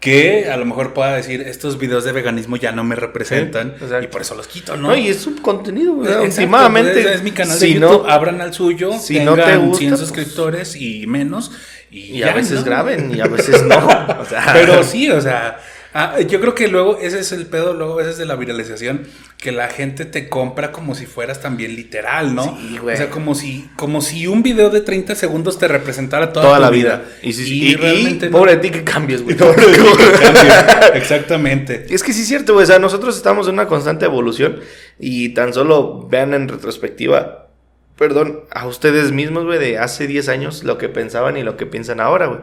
Que a lo mejor pueda decir, estos videos de veganismo ya no me representan Sí, y por eso los quito, ¿no? No, y es su contenido, Últimamente. pues, es mi canal si de no- YouTube, abran al suyo, si no tengan te gusta, 100 pues- suscriptores y menos, Y, Y ya, a veces ¿no? graben y a veces no. O sea, Pero sí, o sea, ah, yo creo que luego ese es el pedo, luego a veces de la viralización, que la gente te compra como si fueras también literal, ¿no? Sí, güey. O sea, como si, como si un video de 30 segundos te representara toda, toda tu la vida. Y, si, y- y realmente no. pobre de ti que cambies, güey. Pobre de ti que cambie. Exactamente. Es que sí es cierto, güey. O sea, nosotros estamos en una constante evolución y tan solo vean en retrospectiva, perdón, a ustedes mismos, güey, de hace 10 años lo que pensaban y lo que piensan ahora, güey.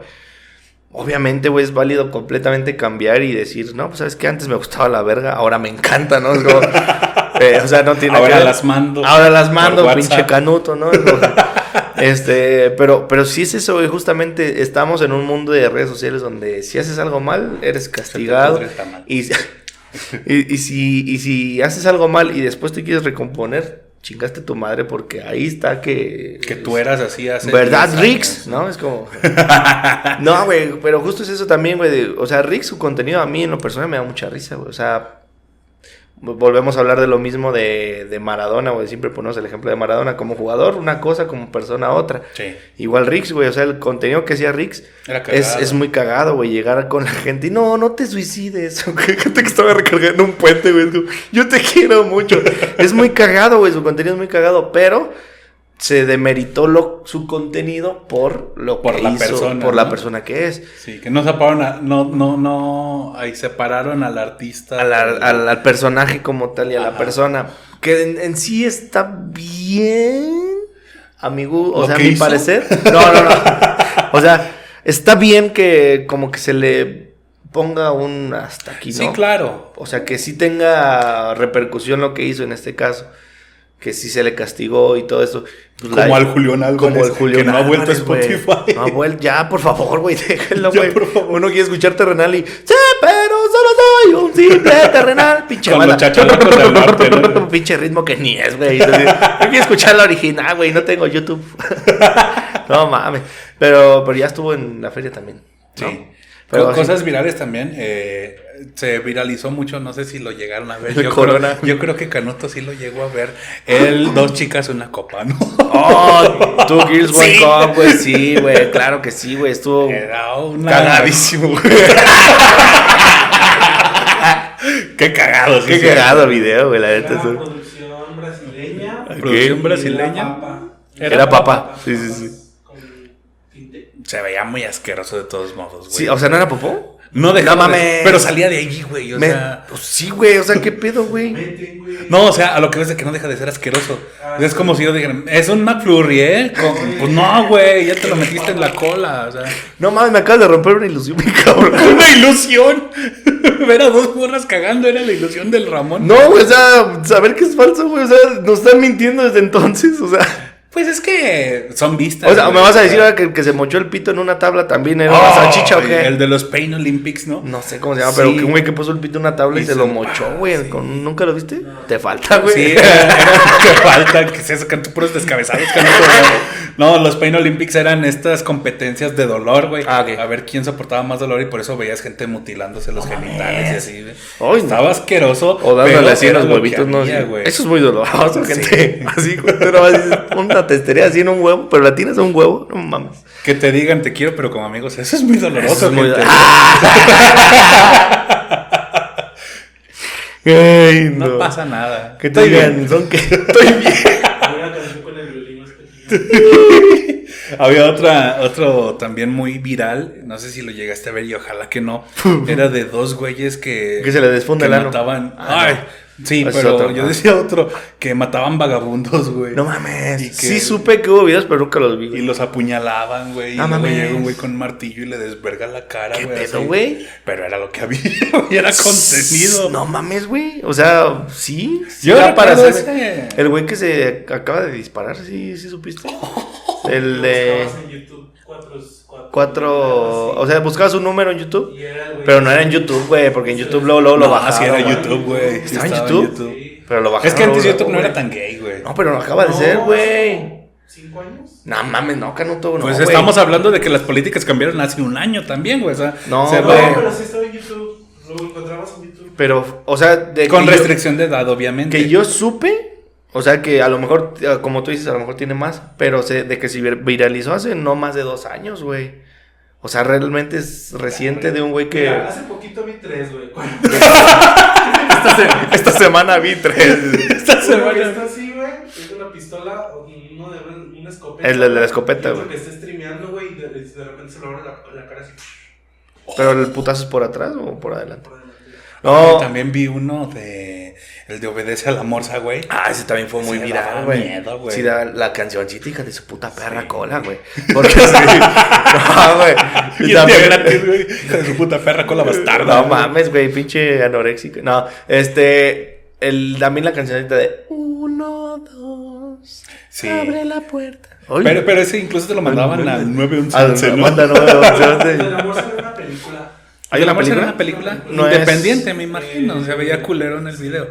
Obviamente, güey, es válido completamente cambiar y decir, no, pues sabes que antes me gustaba la verga, ahora me encanta, ¿no? Es como, eh, o sea, no tiene Ahora que ver. las mando. Ahora las mando, pinche canuto, ¿no? Es como- este, pero, pero sí es eso, güey. Justamente estamos en un mundo de redes sociales donde si haces algo mal, eres castigado. y, y si, y si haces algo mal y después te quieres recomponer, chingaste tu madre porque ahí está que... Que tú eras así hace. ¿Verdad, 10 Rix? ¿No? Es como... no, güey, pero justo es eso también, güey. O sea, Rix, su contenido a mí en lo personal me da mucha risa, güey. O sea, volvemos a hablar de lo mismo de, de Maradona, güey. Siempre ponemos el ejemplo de Maradona como jugador, una cosa, como persona, otra. Sí. Igual Rix, güey. O sea, el contenido que hacía Rix es, es muy cagado, güey. Llegar con la gente y no, no te suicides. Gente que estaba recargando un puente, güey. Yo te quiero mucho. es muy cagado, güey. Su contenido es muy cagado, pero se demeritó lo, su contenido por lo Por que la hizo, persona, por la persona que es. Sí, que no separaron a, no, no, no, ahí separaron al artista. Al, al- al- al personaje como tal y a la persona. Que en, en sí está bien, amigo. O ¿Lo sea, a mi hizo? parecer. No, no, no. O sea, está bien que como que se le ponga un hasta aquí, ¿no? Sí, claro. O sea, que sí tenga repercusión lo que hizo en este caso. Que sí se le castigó y todo eso. Pues Como la- al Julián Álvarez, Como el Julián que no ha vuelto a. Spotify. No ha vuelto. Ya, por favor, güey, déjenlo, güey. Uno quiere escuchar terrenal y. Sí, pero solo soy un simple terrenal. Pinche Con banda. los chachalacos del norte, ¿no? Pinche ritmo que ni es, güey. Yo quiero escuchar la original, güey. No tengo YouTube. no mames. Pero, pero ya estuvo en la feria también. ¿no? Sí. Pero sí. cosas virales también. eh, se viralizó mucho, no sé si lo llegaron a ver. El Yo Corona. Creo, yo creo que Canuto sí lo llegó a ver. Él, dos chicas, una copa, ¿no? Oh, Two Girls One Sí. Cup, güey. Sí, güey. Claro que sí, güey. Estuvo Era una. cagadísimo, güey. Qué cagado, sí, Qué sí. cagado el video, güey. La neta. producción brasileña. Producción brasileña. Era papa. Era papa. Sí, sí, sí. Se veía muy asqueroso de todos modos, güey. Sí, o sea, ¿no era popó? no dejaba No de- mames. Pero salía de allí, güey. O Me- sea. pues sí, güey. O sea, ¿qué pedo, güey? No, o sea, a lo que ves de que no deja de ser asqueroso. Ah, es sí. como si yo dijera, es un McFlurry, ¿eh? Con- pues no, güey, ya te lo metiste en la cola, o sea. No mames, me acabas de romper una ilusión, mi cabrón. Una ilusión. Ver a dos morras cagando era la ilusión del Ramón. No, güey, o sea, saber que es falso, güey. O sea, nos están mintiendo desde entonces, o sea. Pues es que son vistas. O sea, me vas a decir que el que se mochó el pito en una tabla también era una Oh, salchicha o qué. El de los Pain Olympics, ¿no? No sé cómo se llama, pero que un güey que puso el pito en una tabla y, Y se se lo mochó, güey. sí. ¿Nunca lo viste? Te falta, güey. Sí, que falta, que se sacan puros descabezados. que no, no, los Pain Olympics eran estas competencias de dolor, güey. Ah. A ver quién soportaba más dolor y por eso veías gente mutilándose los genitales y así, güey. No. Estaba asqueroso. O dándole así era los huevitos, no había. Eso es muy doloroso, gente. Así, güey. Una testería así en un huevo, pero la tienes a un huevo, no mames. Que te digan te quiero, pero como amigos, eso es muy doloroso. Eso es muy- gente. Ay, No, no. pasa nada. Que te Estoy digan, bien. son que estoy bien. Una canción con el violín. Había otra, otro también muy viral, no sé si lo llegaste a ver y ojalá que no. Era de dos güeyes que, Que se le desfunda el mataban. Ah, Ay, no. sí, pero otro, yo ah. decía otro que mataban vagabundos, güey. No mames. Y que- Sí supe que hubo videos, pero nunca los vi. Y los apuñalaban, güey. No y luego mames. llega un güey con martillo y le desverga la cara, ¿Qué güey. pedo, güey? Pero era lo que había, y era contenido. No mames, güey. O sea, sí. Yo Era para hacer. ese. El güey que se acaba de disparar, sí, sí supiste. El de Buscabas en YouTube cuatro. cuatro, cuatro. O sea, buscabas un número en YouTube. Era Pero no era en YouTube, güey, porque en YouTube luego, luego lo No, bajaron. sí era. YouTube, güey. Sí ¿Estaba en YouTube? Sí. Pero lo bajaron. Es que antes luego, YouTube no era tan gay, güey. No, pero no acaba de No, ser, güey. ¿Cinco años? No mames, no, Canuto, no. Pues estamos hablando de que las políticas cambiaron hace un año también, güey. O sea, No, se No, güey. ve pero sí estaba en YouTube. Lo encontrabas en YouTube. Pero, o sea, de con yo- restricción de edad, obviamente. Que yo supe, o sea que a lo mejor, eh, como tú dices, a lo mejor tiene más, pero se- de que se vir- viralizó hace no más de dos años, güey. O sea, realmente es reciente de un güey que. Mira, hace poquito vi tres, güey. Esta, se- esta semana vi tres. Esta Uno que semana. está así, güey, es una pistola, uno de una escopeta. El de la escopeta, güey. que está streameando, güey, y de, de repente se le abre la, la cara así Pero el putazo es por atrás o por adelante. por adelante. No. También vi uno de. El de Obedece a la Morsa, güey. Ah, ese también fue muy viral, güey. miedo, güey. Sí, da la cancioncita, hija de su puta perra cola, güey. Porque sí. No, güey. Y también- gratis, güey. Hija de su puta perra con la bastarda. No güey. mames, güey, pinche anoréxico. No, este. El, también la cancionita de. Uno, dos. Sí. Abre la puerta. Oye. Pero, pero ese incluso te lo mandaban al 911. Al- manda, no, no, no, El no. del amor una película ¿Hay una era una película No es- independiente, me imagino. Se veía culero en el video.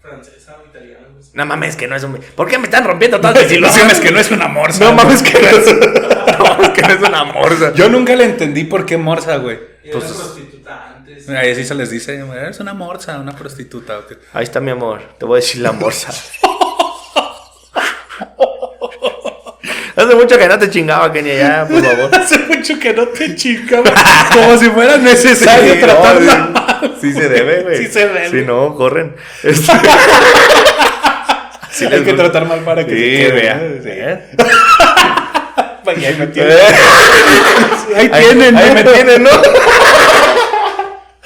Francesa o italiana. no sé. No mames, que no es un. ¿Por qué me están rompiendo todas las No ilusiones? mames, que no es una morsa. No mames, que no es. No mames, que no es una morsa. Yo nunca le entendí por qué morsa, güey. Pues- prostituta antes. Ahí sí se les dice, es una morsa, una prostituta. ¿o qué? Ahí está mi amor, te voy a decir la morsa. Hace mucho que no te chingaba, Kenia, ya, por favor. Hace mucho que no te güey. Como si fuera necesario Sí, tratarla no. Sí se debe, güey. Sí se debe. Si no, corren. Este- Sí Hay que tratar mal para que Sí, se vea. ¿no? ¿Eh? Ahí me tiene. Ahí Ahí tienen, Ahí ¿no? me tienen, ¿no?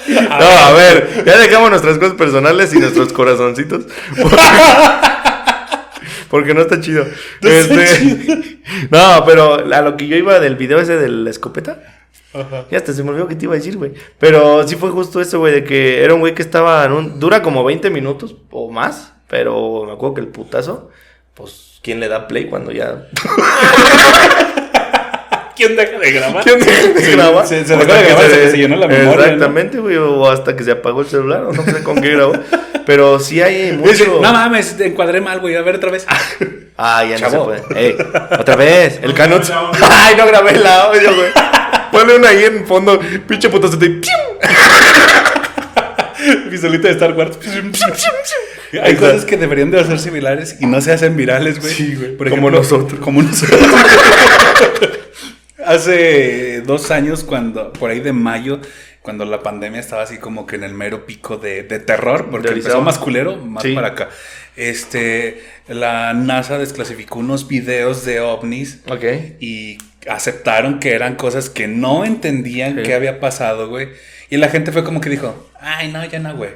No, a ver, ya dejamos nuestras cosas personales y nuestros corazoncitos. Porque, porque no está chido. Este, no, pero a lo que yo iba del video ese de la escopeta. Ya hasta se me olvidó que te iba a decir, güey. Pero sí fue justo eso, güey, de que era un güey que estaba en un... Dura como 20 minutos o más, pero me acuerdo que el putazo, pues, ¿quién le da play cuando ya... ¿Quién deja de grabar? ¿Quién deja de grabar? Se, se dejó hasta de grabar hasta que se llenó la memoria. ¿no? Exactamente, güey, o hasta que se apagó el celular, o no sé con qué grabó. Pero sí hay mucho... no mames, te encuadré mal, güey. A ver otra vez. Ah, ya Chavo. no se puede. Ey, otra vez, el No audio. Ay, no grabé el audio, güey. Ponle una ahí en fondo, pinche putazo de... Visualita de Star Wars. Hay cosas que deberían de hacerse virales y no se hacen virales, güey. Sí, güey. Por Como nosotros. Como nosotros. Hace dos años, cuando, por ahí de mayo, cuando la pandemia estaba así como que en el mero pico de, de terror, porque De empezó más culero, más Sí. para acá. Este, la NASA desclasificó unos videos de ovnis Ok. y aceptaron que eran cosas que no entendían Sí. qué había pasado, güey. Y la gente fue como que dijo, ay, no, ya no, güey.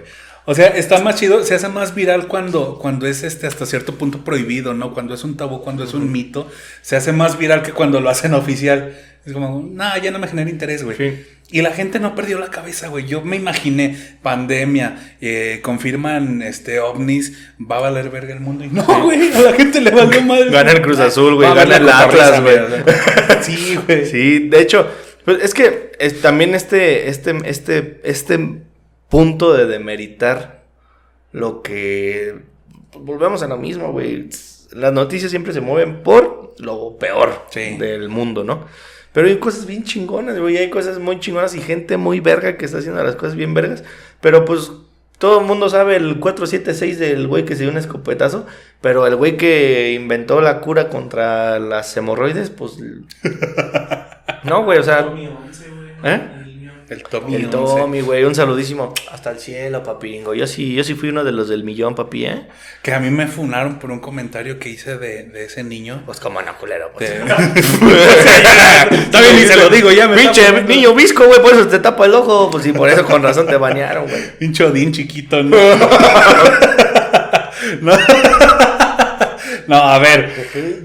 O sea, está más chido, se hace más viral cuando, cuando es este hasta cierto punto prohibido, ¿no? Cuando es un tabú, cuando es un mito, se hace más viral que cuando lo hacen oficial. Es como, no, ya no me genera interés, güey. Sí. Y la gente no perdió la cabeza, güey. Yo me imaginé pandemia, eh, confirman este ovnis, va a valer verga el mundo. Y no, güey, a la gente le valió madre. Gana el Cruz Azul, güey, gana el Atlas, güey. Sí, güey. Sí, de hecho, pues, es que es, también este, este, este, este punto de demeritar lo que... pues, volvemos a lo mismo, güey. Las noticias siempre se mueven por lo peor Sí. del mundo, ¿no? Pero hay cosas bien chingonas, güey. Hay cosas muy chingonas y gente muy verga que está haciendo las cosas bien vergas. Pero pues todo el mundo sabe el 476 del güey que se dio un escopetazo. Pero el güey que inventó la cura contra las hemorroides, pues. No, güey, o sea. Tommy 11, güey. ¿Eh? El Tommy. El el Tommy, güey, un saludísimo. Hasta el cielo, papingo. Yo sí, yo sí fui uno de los del millón, papi, ¿eh? Que a mí me funaron por un comentario que hice de, de ese niño. Pues como no, culero. Pues. De- Está bien, ni se lo digo, ya me Pinche niño visco, güey, por eso te tapa el ojo. Pues sí, por eso con razón te bañaron, güey. Pinche Odín chiquito, ¿no? no. No, a ver,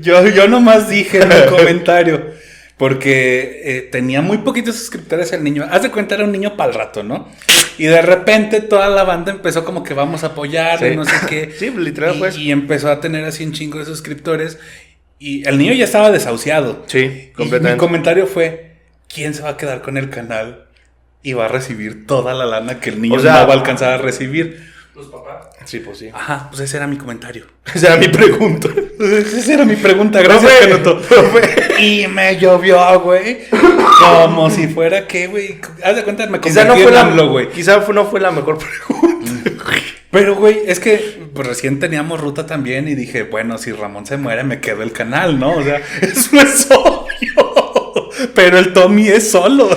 yo, yo nomás dije en el comentario, porque eh, tenía muy poquitos suscriptores el niño. Haz de cuenta, era un niño para el rato, ¿no? Y de repente toda la banda empezó como que vamos a apoyar, Sí. no sé qué. Sí, literal, y, pues. y empezó a tener así un chingo de suscriptores. Y el niño ya estaba desahuciado. Sí, Y mi completamente. comentario fue: ¿quién se va a quedar con el canal? Y va a recibir toda la lana que el niño O sea- no va a alcanzar a recibir. Los papás. Sí, pues sí. Ajá, pues ese era mi comentario. Esa era mi pregunta. Esa era mi pregunta, gracias, Canuto. Y me llovió, güey. Como si fuera que, güey. Haz de cuenta, me Quizá no fue en la, AMLO, güey. quizá no fue la mejor pregunta. Pero, güey, es que pues, recién teníamos ruta también y dije, bueno, si Ramón se muere, me quedo el canal, ¿no? O sea, eso es obvio. Pero el Tommy es solo.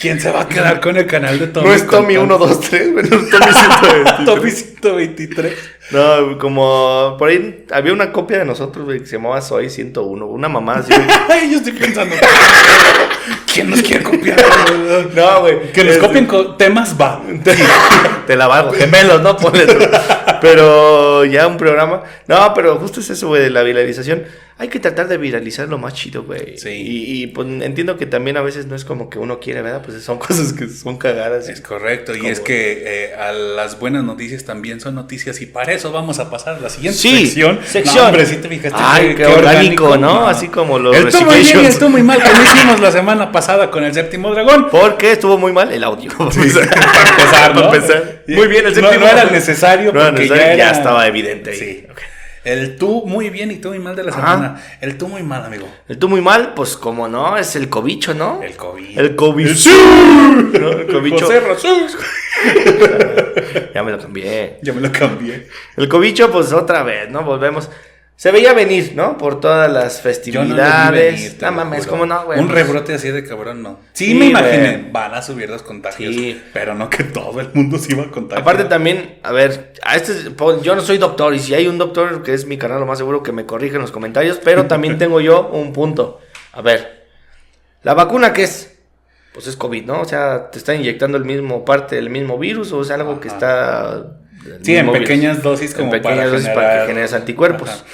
¿Quién se va a quedar con el canal de Tommy? No es Tommy con 1, 2, 3, güey. No es Tommy 123. Tommy 123. No, como por ahí había una copia de nosotros, güey, que se llamaba Soy 101. Una mamá así, yo estoy pensando. ¿Quién nos quiere copiar? No, güey. Que nos Este, copien con temas va. Te la valgo, gemelos, ¿no? Ponle. Pero ya un programa. No, pero justo es eso, güey, de la viralización. Hay que tratar de viralizar lo más chido, güey. Sí. Y, y, pues entiendo que también a veces no es como que uno quiere, ¿verdad? Pues son cosas que son cagadas. Es correcto, y es que eh, a las buenas noticias también son noticias, y para eso vamos a pasar a la siguiente Sí, sección. sección. No, hombre, sí te fijaste. Ay, qué orgánico, ¿no? Así como los El tú muy bien y tú muy mal, que no hicimos la semana pasada con el séptimo dragón. Porque estuvo muy mal el audio. para empezar, ¿no? Para empezar. Muy bien, el séptimo. No, era necesario No era porque necesario, ya, estaba evidente ahí. Sí. Ok. El tú muy bien y tú muy mal de la Ajá. semana. El tú muy mal, amigo. El tú muy mal, pues como no, es el cobicho, ¿no? El COVID. El cobicho. ¿no? El cobicho. José. Ya me lo cambié. Ya me lo cambié. El cobicho, pues otra vez, ¿no? Volvemos. Se veía venir, ¿no? Por todas las festividades. no venir, no mames. ¿cómo no, güey? Un rebrote así de cabrón, no. Sí, Sí, me imaginé. güey. Van a subir los contagios. Sí. Pero no que todo el mundo se iba a contagiar. Aparte también, a ver, a este, yo no soy doctor y si hay un doctor que es mi canal, lo más seguro que me corrige en los comentarios, pero también tengo yo un punto. A ver, ¿la vacuna qué es? Pues es COVID, ¿no? O sea, te está inyectando el mismo parte del mismo virus o es algo que está... Sí, en pequeñas dosis En como pequeñas para dosis generar... para que generes anticuerpos. Ajá.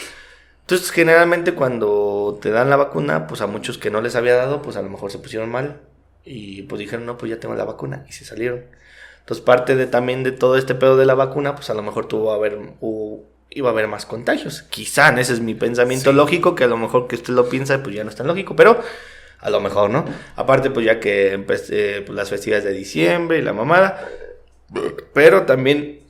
Entonces, generalmente cuando te dan la vacuna, pues a muchos que no les había dado, pues a lo mejor se pusieron mal y pues dijeron, no, pues ya tengo la vacuna y se salieron. Entonces, parte de también de todo este pedo de la vacuna, pues a lo mejor tuvo a haber, hubo- iba a haber más contagios. Quizá, ese es mi pensamiento Sí. lógico, que a lo mejor que usted lo piensa, pues ya no es tan lógico, pero a lo mejor, ¿no? Aparte, pues ya que empecé pues, las festividades de diciembre y la mamada, pero también...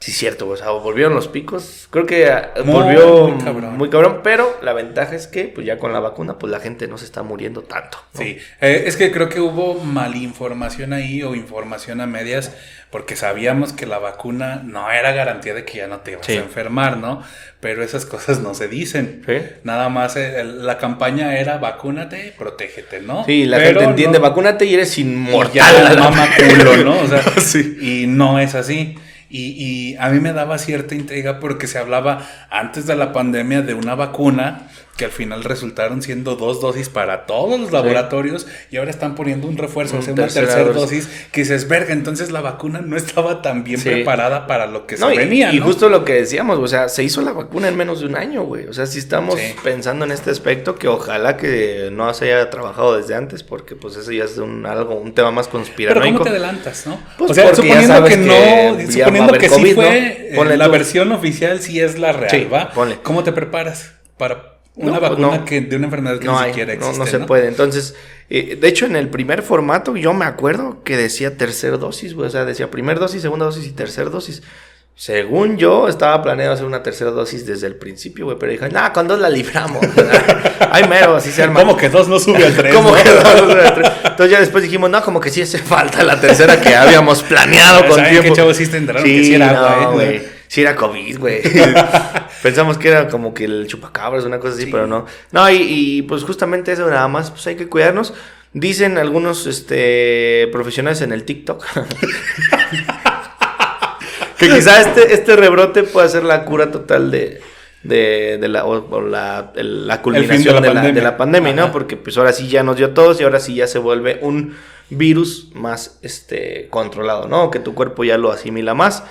Sí, cierto, o sea, volvieron los picos. Creo que ah, Muy, volvió muy cabrón. muy cabrón, pero la ventaja es que, pues ya con la vacuna, pues la gente no se está muriendo tanto. ¿no? Sí, eh, es que creo que hubo malinformación ahí o información a medias porque sabíamos que la vacuna no era garantía de que ya no te ibas Sí. a enfermar, ¿no? Pero esas cosas no se dicen. Sí. Nada más eh, la campaña era vacúnate, protégete, ¿no? Sí, la Pero gente entiende, no- vacúnate y eres y inmortal. ya mama culo, ¿no? O sea, Sí. y no es así. Y, y a mí me daba cierta intriga porque se hablaba antes de la pandemia de una vacuna que al final resultaron siendo dos dosis para todos los laboratorios y ahora están poniendo un refuerzo, o Un sea, una tercera dosis. dosis que dices, verga, entonces la vacuna no estaba tan bien Sí. preparada para lo que No, se y, venía, y ¿no? justo lo que decíamos, o sea, se hizo la vacuna en menos de un año, güey. O sea, si estamos Sí. pensando en este aspecto, que ojalá que no se haya trabajado desde antes, porque pues eso ya es un, algo, un tema más Pero conspiranoico. ¿cómo te adelantas, no? Pues o sea, suponiendo que no, suponiendo que sí fue, eh, la tú. versión oficial sí es la real, ¿va? ponle. ¿Cómo te preparas para una No, vacuna no. que de una enfermedad que no ni hay, siquiera no, existe? no se puede. Entonces, eh, de hecho, en el primer formato, yo me acuerdo que decía tercer dosis, güey. O sea, decía primer dosis, segunda dosis y tercer dosis. Según yo, estaba planeado hacer una tercera dosis desde el principio, güey. Pero dije, nah, con dos la libramos. Ay, mero, así se arma. ¿Cómo que dos no sube al tres? ¿Cómo no? que dos? Entonces ya después dijimos, no, como que sí hace falta la tercera que habíamos planeado con ¿Saben tiempo. qué chavos sí se enteraron que sí era agua, no, eh? Sí era COVID, güey. Pensamos que era como que el chupacabras, una cosa así, Sí. pero no. No, y, y, pues justamente eso nada más, pues hay que cuidarnos. Dicen algunos este, profesionales en el TikTok que quizá este, este rebrote pueda ser la cura total de, de, de la, o, o la, el- la culminación la de, la, pandemia. de la pandemia, ¿no? Porque pues ahora sí ya nos dio a todos y ahora sí ya se vuelve un virus más este, controlado, ¿no? Que tu cuerpo ya lo asimila más.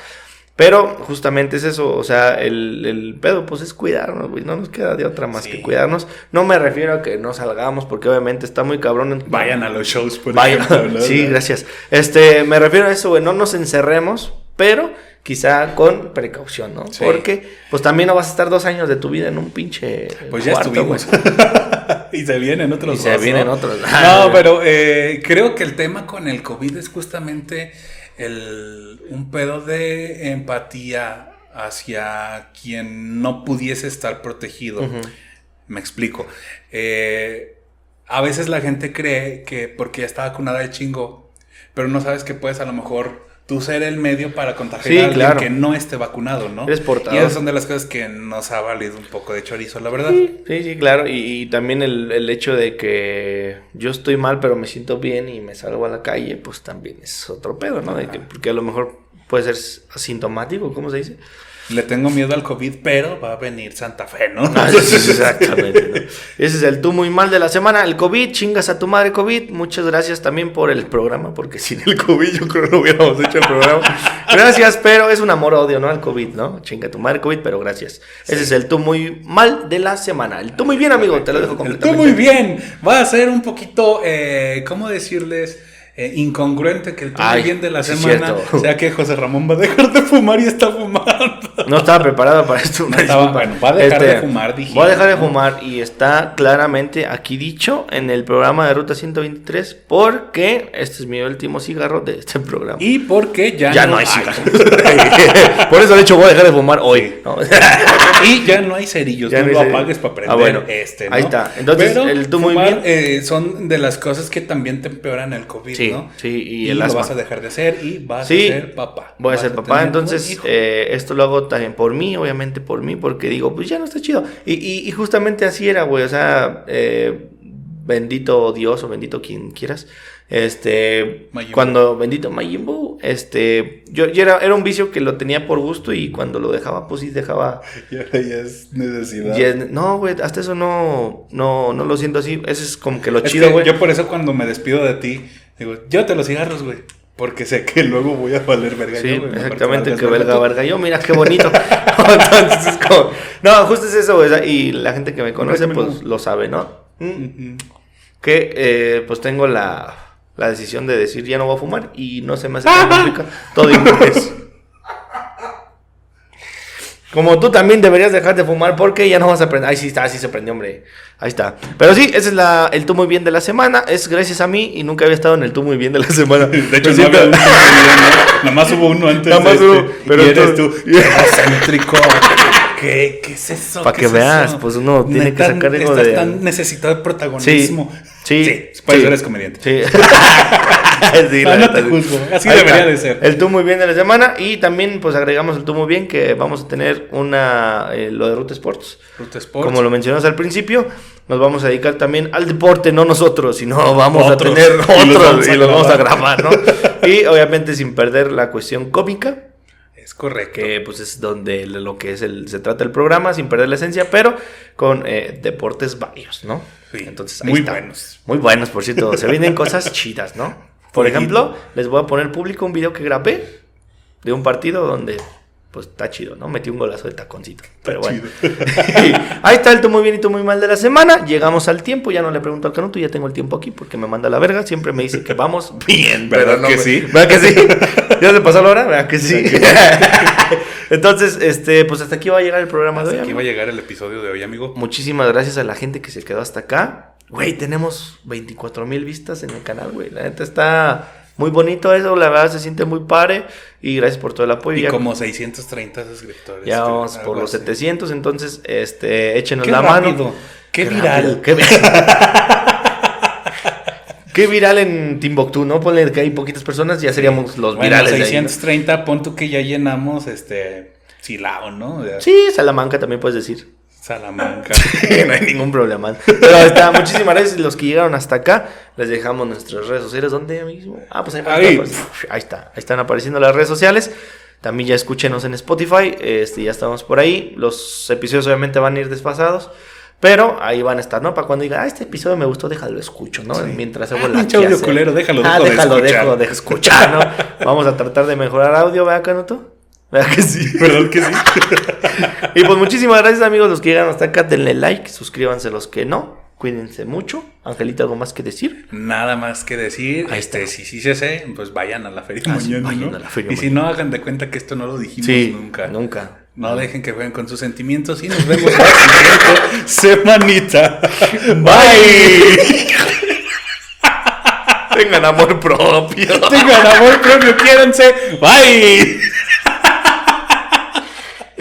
Pero justamente es eso, o sea, el, el pedo pues es cuidarnos, güey, no nos queda de otra más Sí. que cuidarnos. No me refiero a que no salgamos porque obviamente está muy cabrón. Vayan a los shows, por Vayan. ejemplo. Sí, gracias. Este, me refiero a eso, güey, no nos encerremos, pero quizá con precaución, ¿no? Sí. Porque pues también no vas a estar dos años de tu vida en un pinche Pues ya cuarto, estuvimos. y se vienen otros Y se dos, vienen ¿no? otros. No, pero eh, creo que el tema con el COVID es justamente el, un pedo de empatía hacia quien no pudiese estar protegido. Me explico. Eh, a veces la gente cree que porque ya está vacunada de chingo, pero no sabes que puedes a lo mejor tú ser el medio para contagiar Sí, a alguien claro. que no esté vacunado, ¿no? Eres portador. Y esas son de las cosas que nos ha valido un poco de chorizo, la verdad. Sí, sí, sí, claro. Y, y también el, el hecho de que yo estoy mal, pero me siento bien y me salgo a la calle, pues también es otro pedo, ¿no? De que, porque a lo mejor puede ser asintomático, ¿cómo se dice? Le tengo miedo al COVID, pero va a venir Santa Fe, ¿no? Ah, Exactamente. ¿no? Ese es el tú muy mal de la semana. El COVID, chingas a tu madre COVID. Muchas gracias también por el programa, porque sin el COVID yo creo que no hubiéramos hecho el programa. Gracias, pero es un amor-odio, ¿no? Al COVID, ¿no? Chinga a tu madre COVID, pero gracias. Ese es el tú muy mal de la semana. El tú muy bien, amigo, te lo dejo El completamente. tú muy bien. Va a ser un poquito, eh, ¿cómo decirles? Eh, incongruente que el muy bien de la sí semana cierto. sea que José Ramón va a dejar de fumar y está fumando. No estaba preparado para esto. una estaba-. Este, bueno, va a dejar de fumar, dijimos, Voy a dejar de ¿no? fumar y está claramente aquí dicho en el programa de Ruta 123 porque este es mi último cigarro de este programa. Y porque ya, ya no hay cigarros. Por eso, de hecho, voy a dejar de fumar hoy. ¿no? Y ya no hay cerillos, Ya no no lo apagues para prender Ah, bueno. este, ¿no? Ahí está. Entonces, Pero el tú muy fumar, bien. eh, son de las cosas que también te empeoran el COVID, Sí, ¿no? sí, y y el lo asma. vas a dejar de hacer y vas Sí, a ser papá. Voy a ser papá, entonces eh, esto lo hago también por mí, obviamente por mí, porque digo, pues ya no está chido. Y, y- y justamente así era, güey, o sea, eh, bendito Dios o bendito quien quieras. Este, cuando bendito Majin Buu, este, yo, yo era, era un vicio que lo tenía por gusto y cuando lo dejaba, pues sí dejaba. Ya, ya es necesidad. es- no, güey, hasta eso no, no, no lo siento así. Ese es como que lo Es chido, güey. yo por eso cuando me despido de ti, digo, llévate los cigarros, güey. Porque sé que luego voy a valer verga. Sí, yo, güey. Exactamente, que tú. verga yo, mira qué bonito. Entonces es como, no, justo es eso, güey, y la gente que me conoce pues lo sabe, ¿no? Mm, Ujú. Que eh, pues tengo la, la decisión de decir ya no voy a fumar y no se me hace tan complicado, todo inglés. Como tú también deberías dejar de fumar porque ya no vas a aprender. Ahí sí está, así se prendió, hombre. Ahí está. Pero sí, ese es la, el tú muy bien de la semana. Es gracias a mí y nunca había estado en el tú muy bien de la semana. De hecho, no había un ¿no? Nada más hubo uno antes Nada más de este, hubo, pero y eres tú-. Egocéntrico. ¿Qué, ¿Qué es eso? Pa' ¿Qué que es veas, eso? pues uno tiene que Neta, sacar algo de- tan necesitado de protagonismo. Sí, Sí, por eso eres comediante. Sí. Sí, no neta, te sí. juzgo, así Ahí debería está. de ser. El tú muy bien de la semana y también pues agregamos el tú muy bien que vamos a tener una eh, lo de Ruta Sports. Ruta Sports. Como lo mencionamos al principio, nos vamos a dedicar también al deporte, no nosotros, sino vamos Otros. a tener Y los otros vamos a y los vamos a grabar, ¿no? y obviamente sin perder la cuestión cómica, Es correcto. que pues es donde lo que es el, se trata el programa, sin perder la esencia, pero con eh, deportes varios, ¿no? Sí, Entonces, ahí muy está. buenos. Muy buenos, por cierto. Se vienen cosas chidas, ¿no? Por ejemplo, les voy a poner público un video que grabé de un partido donde, pues está chido, ¿no? Metí un golazo de taconcito. Pero bueno. Ahí está el tú muy bien y tú muy mal de la semana. Llegamos al tiempo. Ya no le pregunto al Canuto, ya tengo el tiempo aquí porque me manda la verga. Siempre me dice que vamos bien. ¿Verdad pero no que sí? ¿Verdad que sí? ¿Ya se pasó la hora? ¿Verdad que sí? Entonces, este, pues hasta aquí va a llegar el programa de Hasta hoy. aquí amigo. va a llegar el episodio de hoy, amigo. Muchísimas gracias a la gente que se quedó hasta acá. Güey, tenemos 24 mil vistas en el canal, güey. La neta está muy bonito eso, la verdad se siente muy padre. Y gracias por todo el apoyo. Y Ya, como 630 suscriptores. ya vamos por los así. 700, entonces, este, échenos Qué la rápido, mano. qué viral. rápido, Qué, qué viral en Timbuktu, ¿no? Ponle que hay poquitas personas, ya seríamos los Bueno, virales. de ahí, ¿no? 630, pon tú que ya llenamos este Silao, ¿no? Sí, Salamanca también puedes decir. Salamanca. no hay ningún problema. Pero está, muchísimas gracias los que llegaron hasta acá. Les dejamos nuestras redes sociales. ¿Dónde mismo? Ah, pues ahí, Ahí. Ahí, ahí está. Ahí están apareciendo las redes sociales. También ya escúchenos en Spotify. Este, ya estamos por ahí. Los episodios obviamente van a ir desfasados. Pero ahí van a estar, ¿no? Para cuando diga, ah, este episodio me gustó, déjalo escucho, ¿no? Sí. Mientras Ah, hago la pinche audio culero, déjalo, Ah, dejo de déjalo, escuchar. dejo de escuchar, ¿no? Vamos a tratar de mejorar audio, ¿verdad, Canuto? ¿Verdad que sí? ¿Verdad que sí? Y pues muchísimas gracias amigos los que llegan hasta acá, denle like, suscríbanse los que no, cuídense mucho. Angelita, ¿algo más que decir? Nada más que decir. Ahí este, si sí se sé, pues vayan a la feria Ah, mañana, vayan ¿no? a la feria y si no, hagan de cuenta que esto no lo dijimos nunca. Nunca. No dejen que jueguen con sus sentimientos y nos vemos la siguiente semanita. Bye. Tengan amor propio. Tengan amor propio, quiéranse. Bye.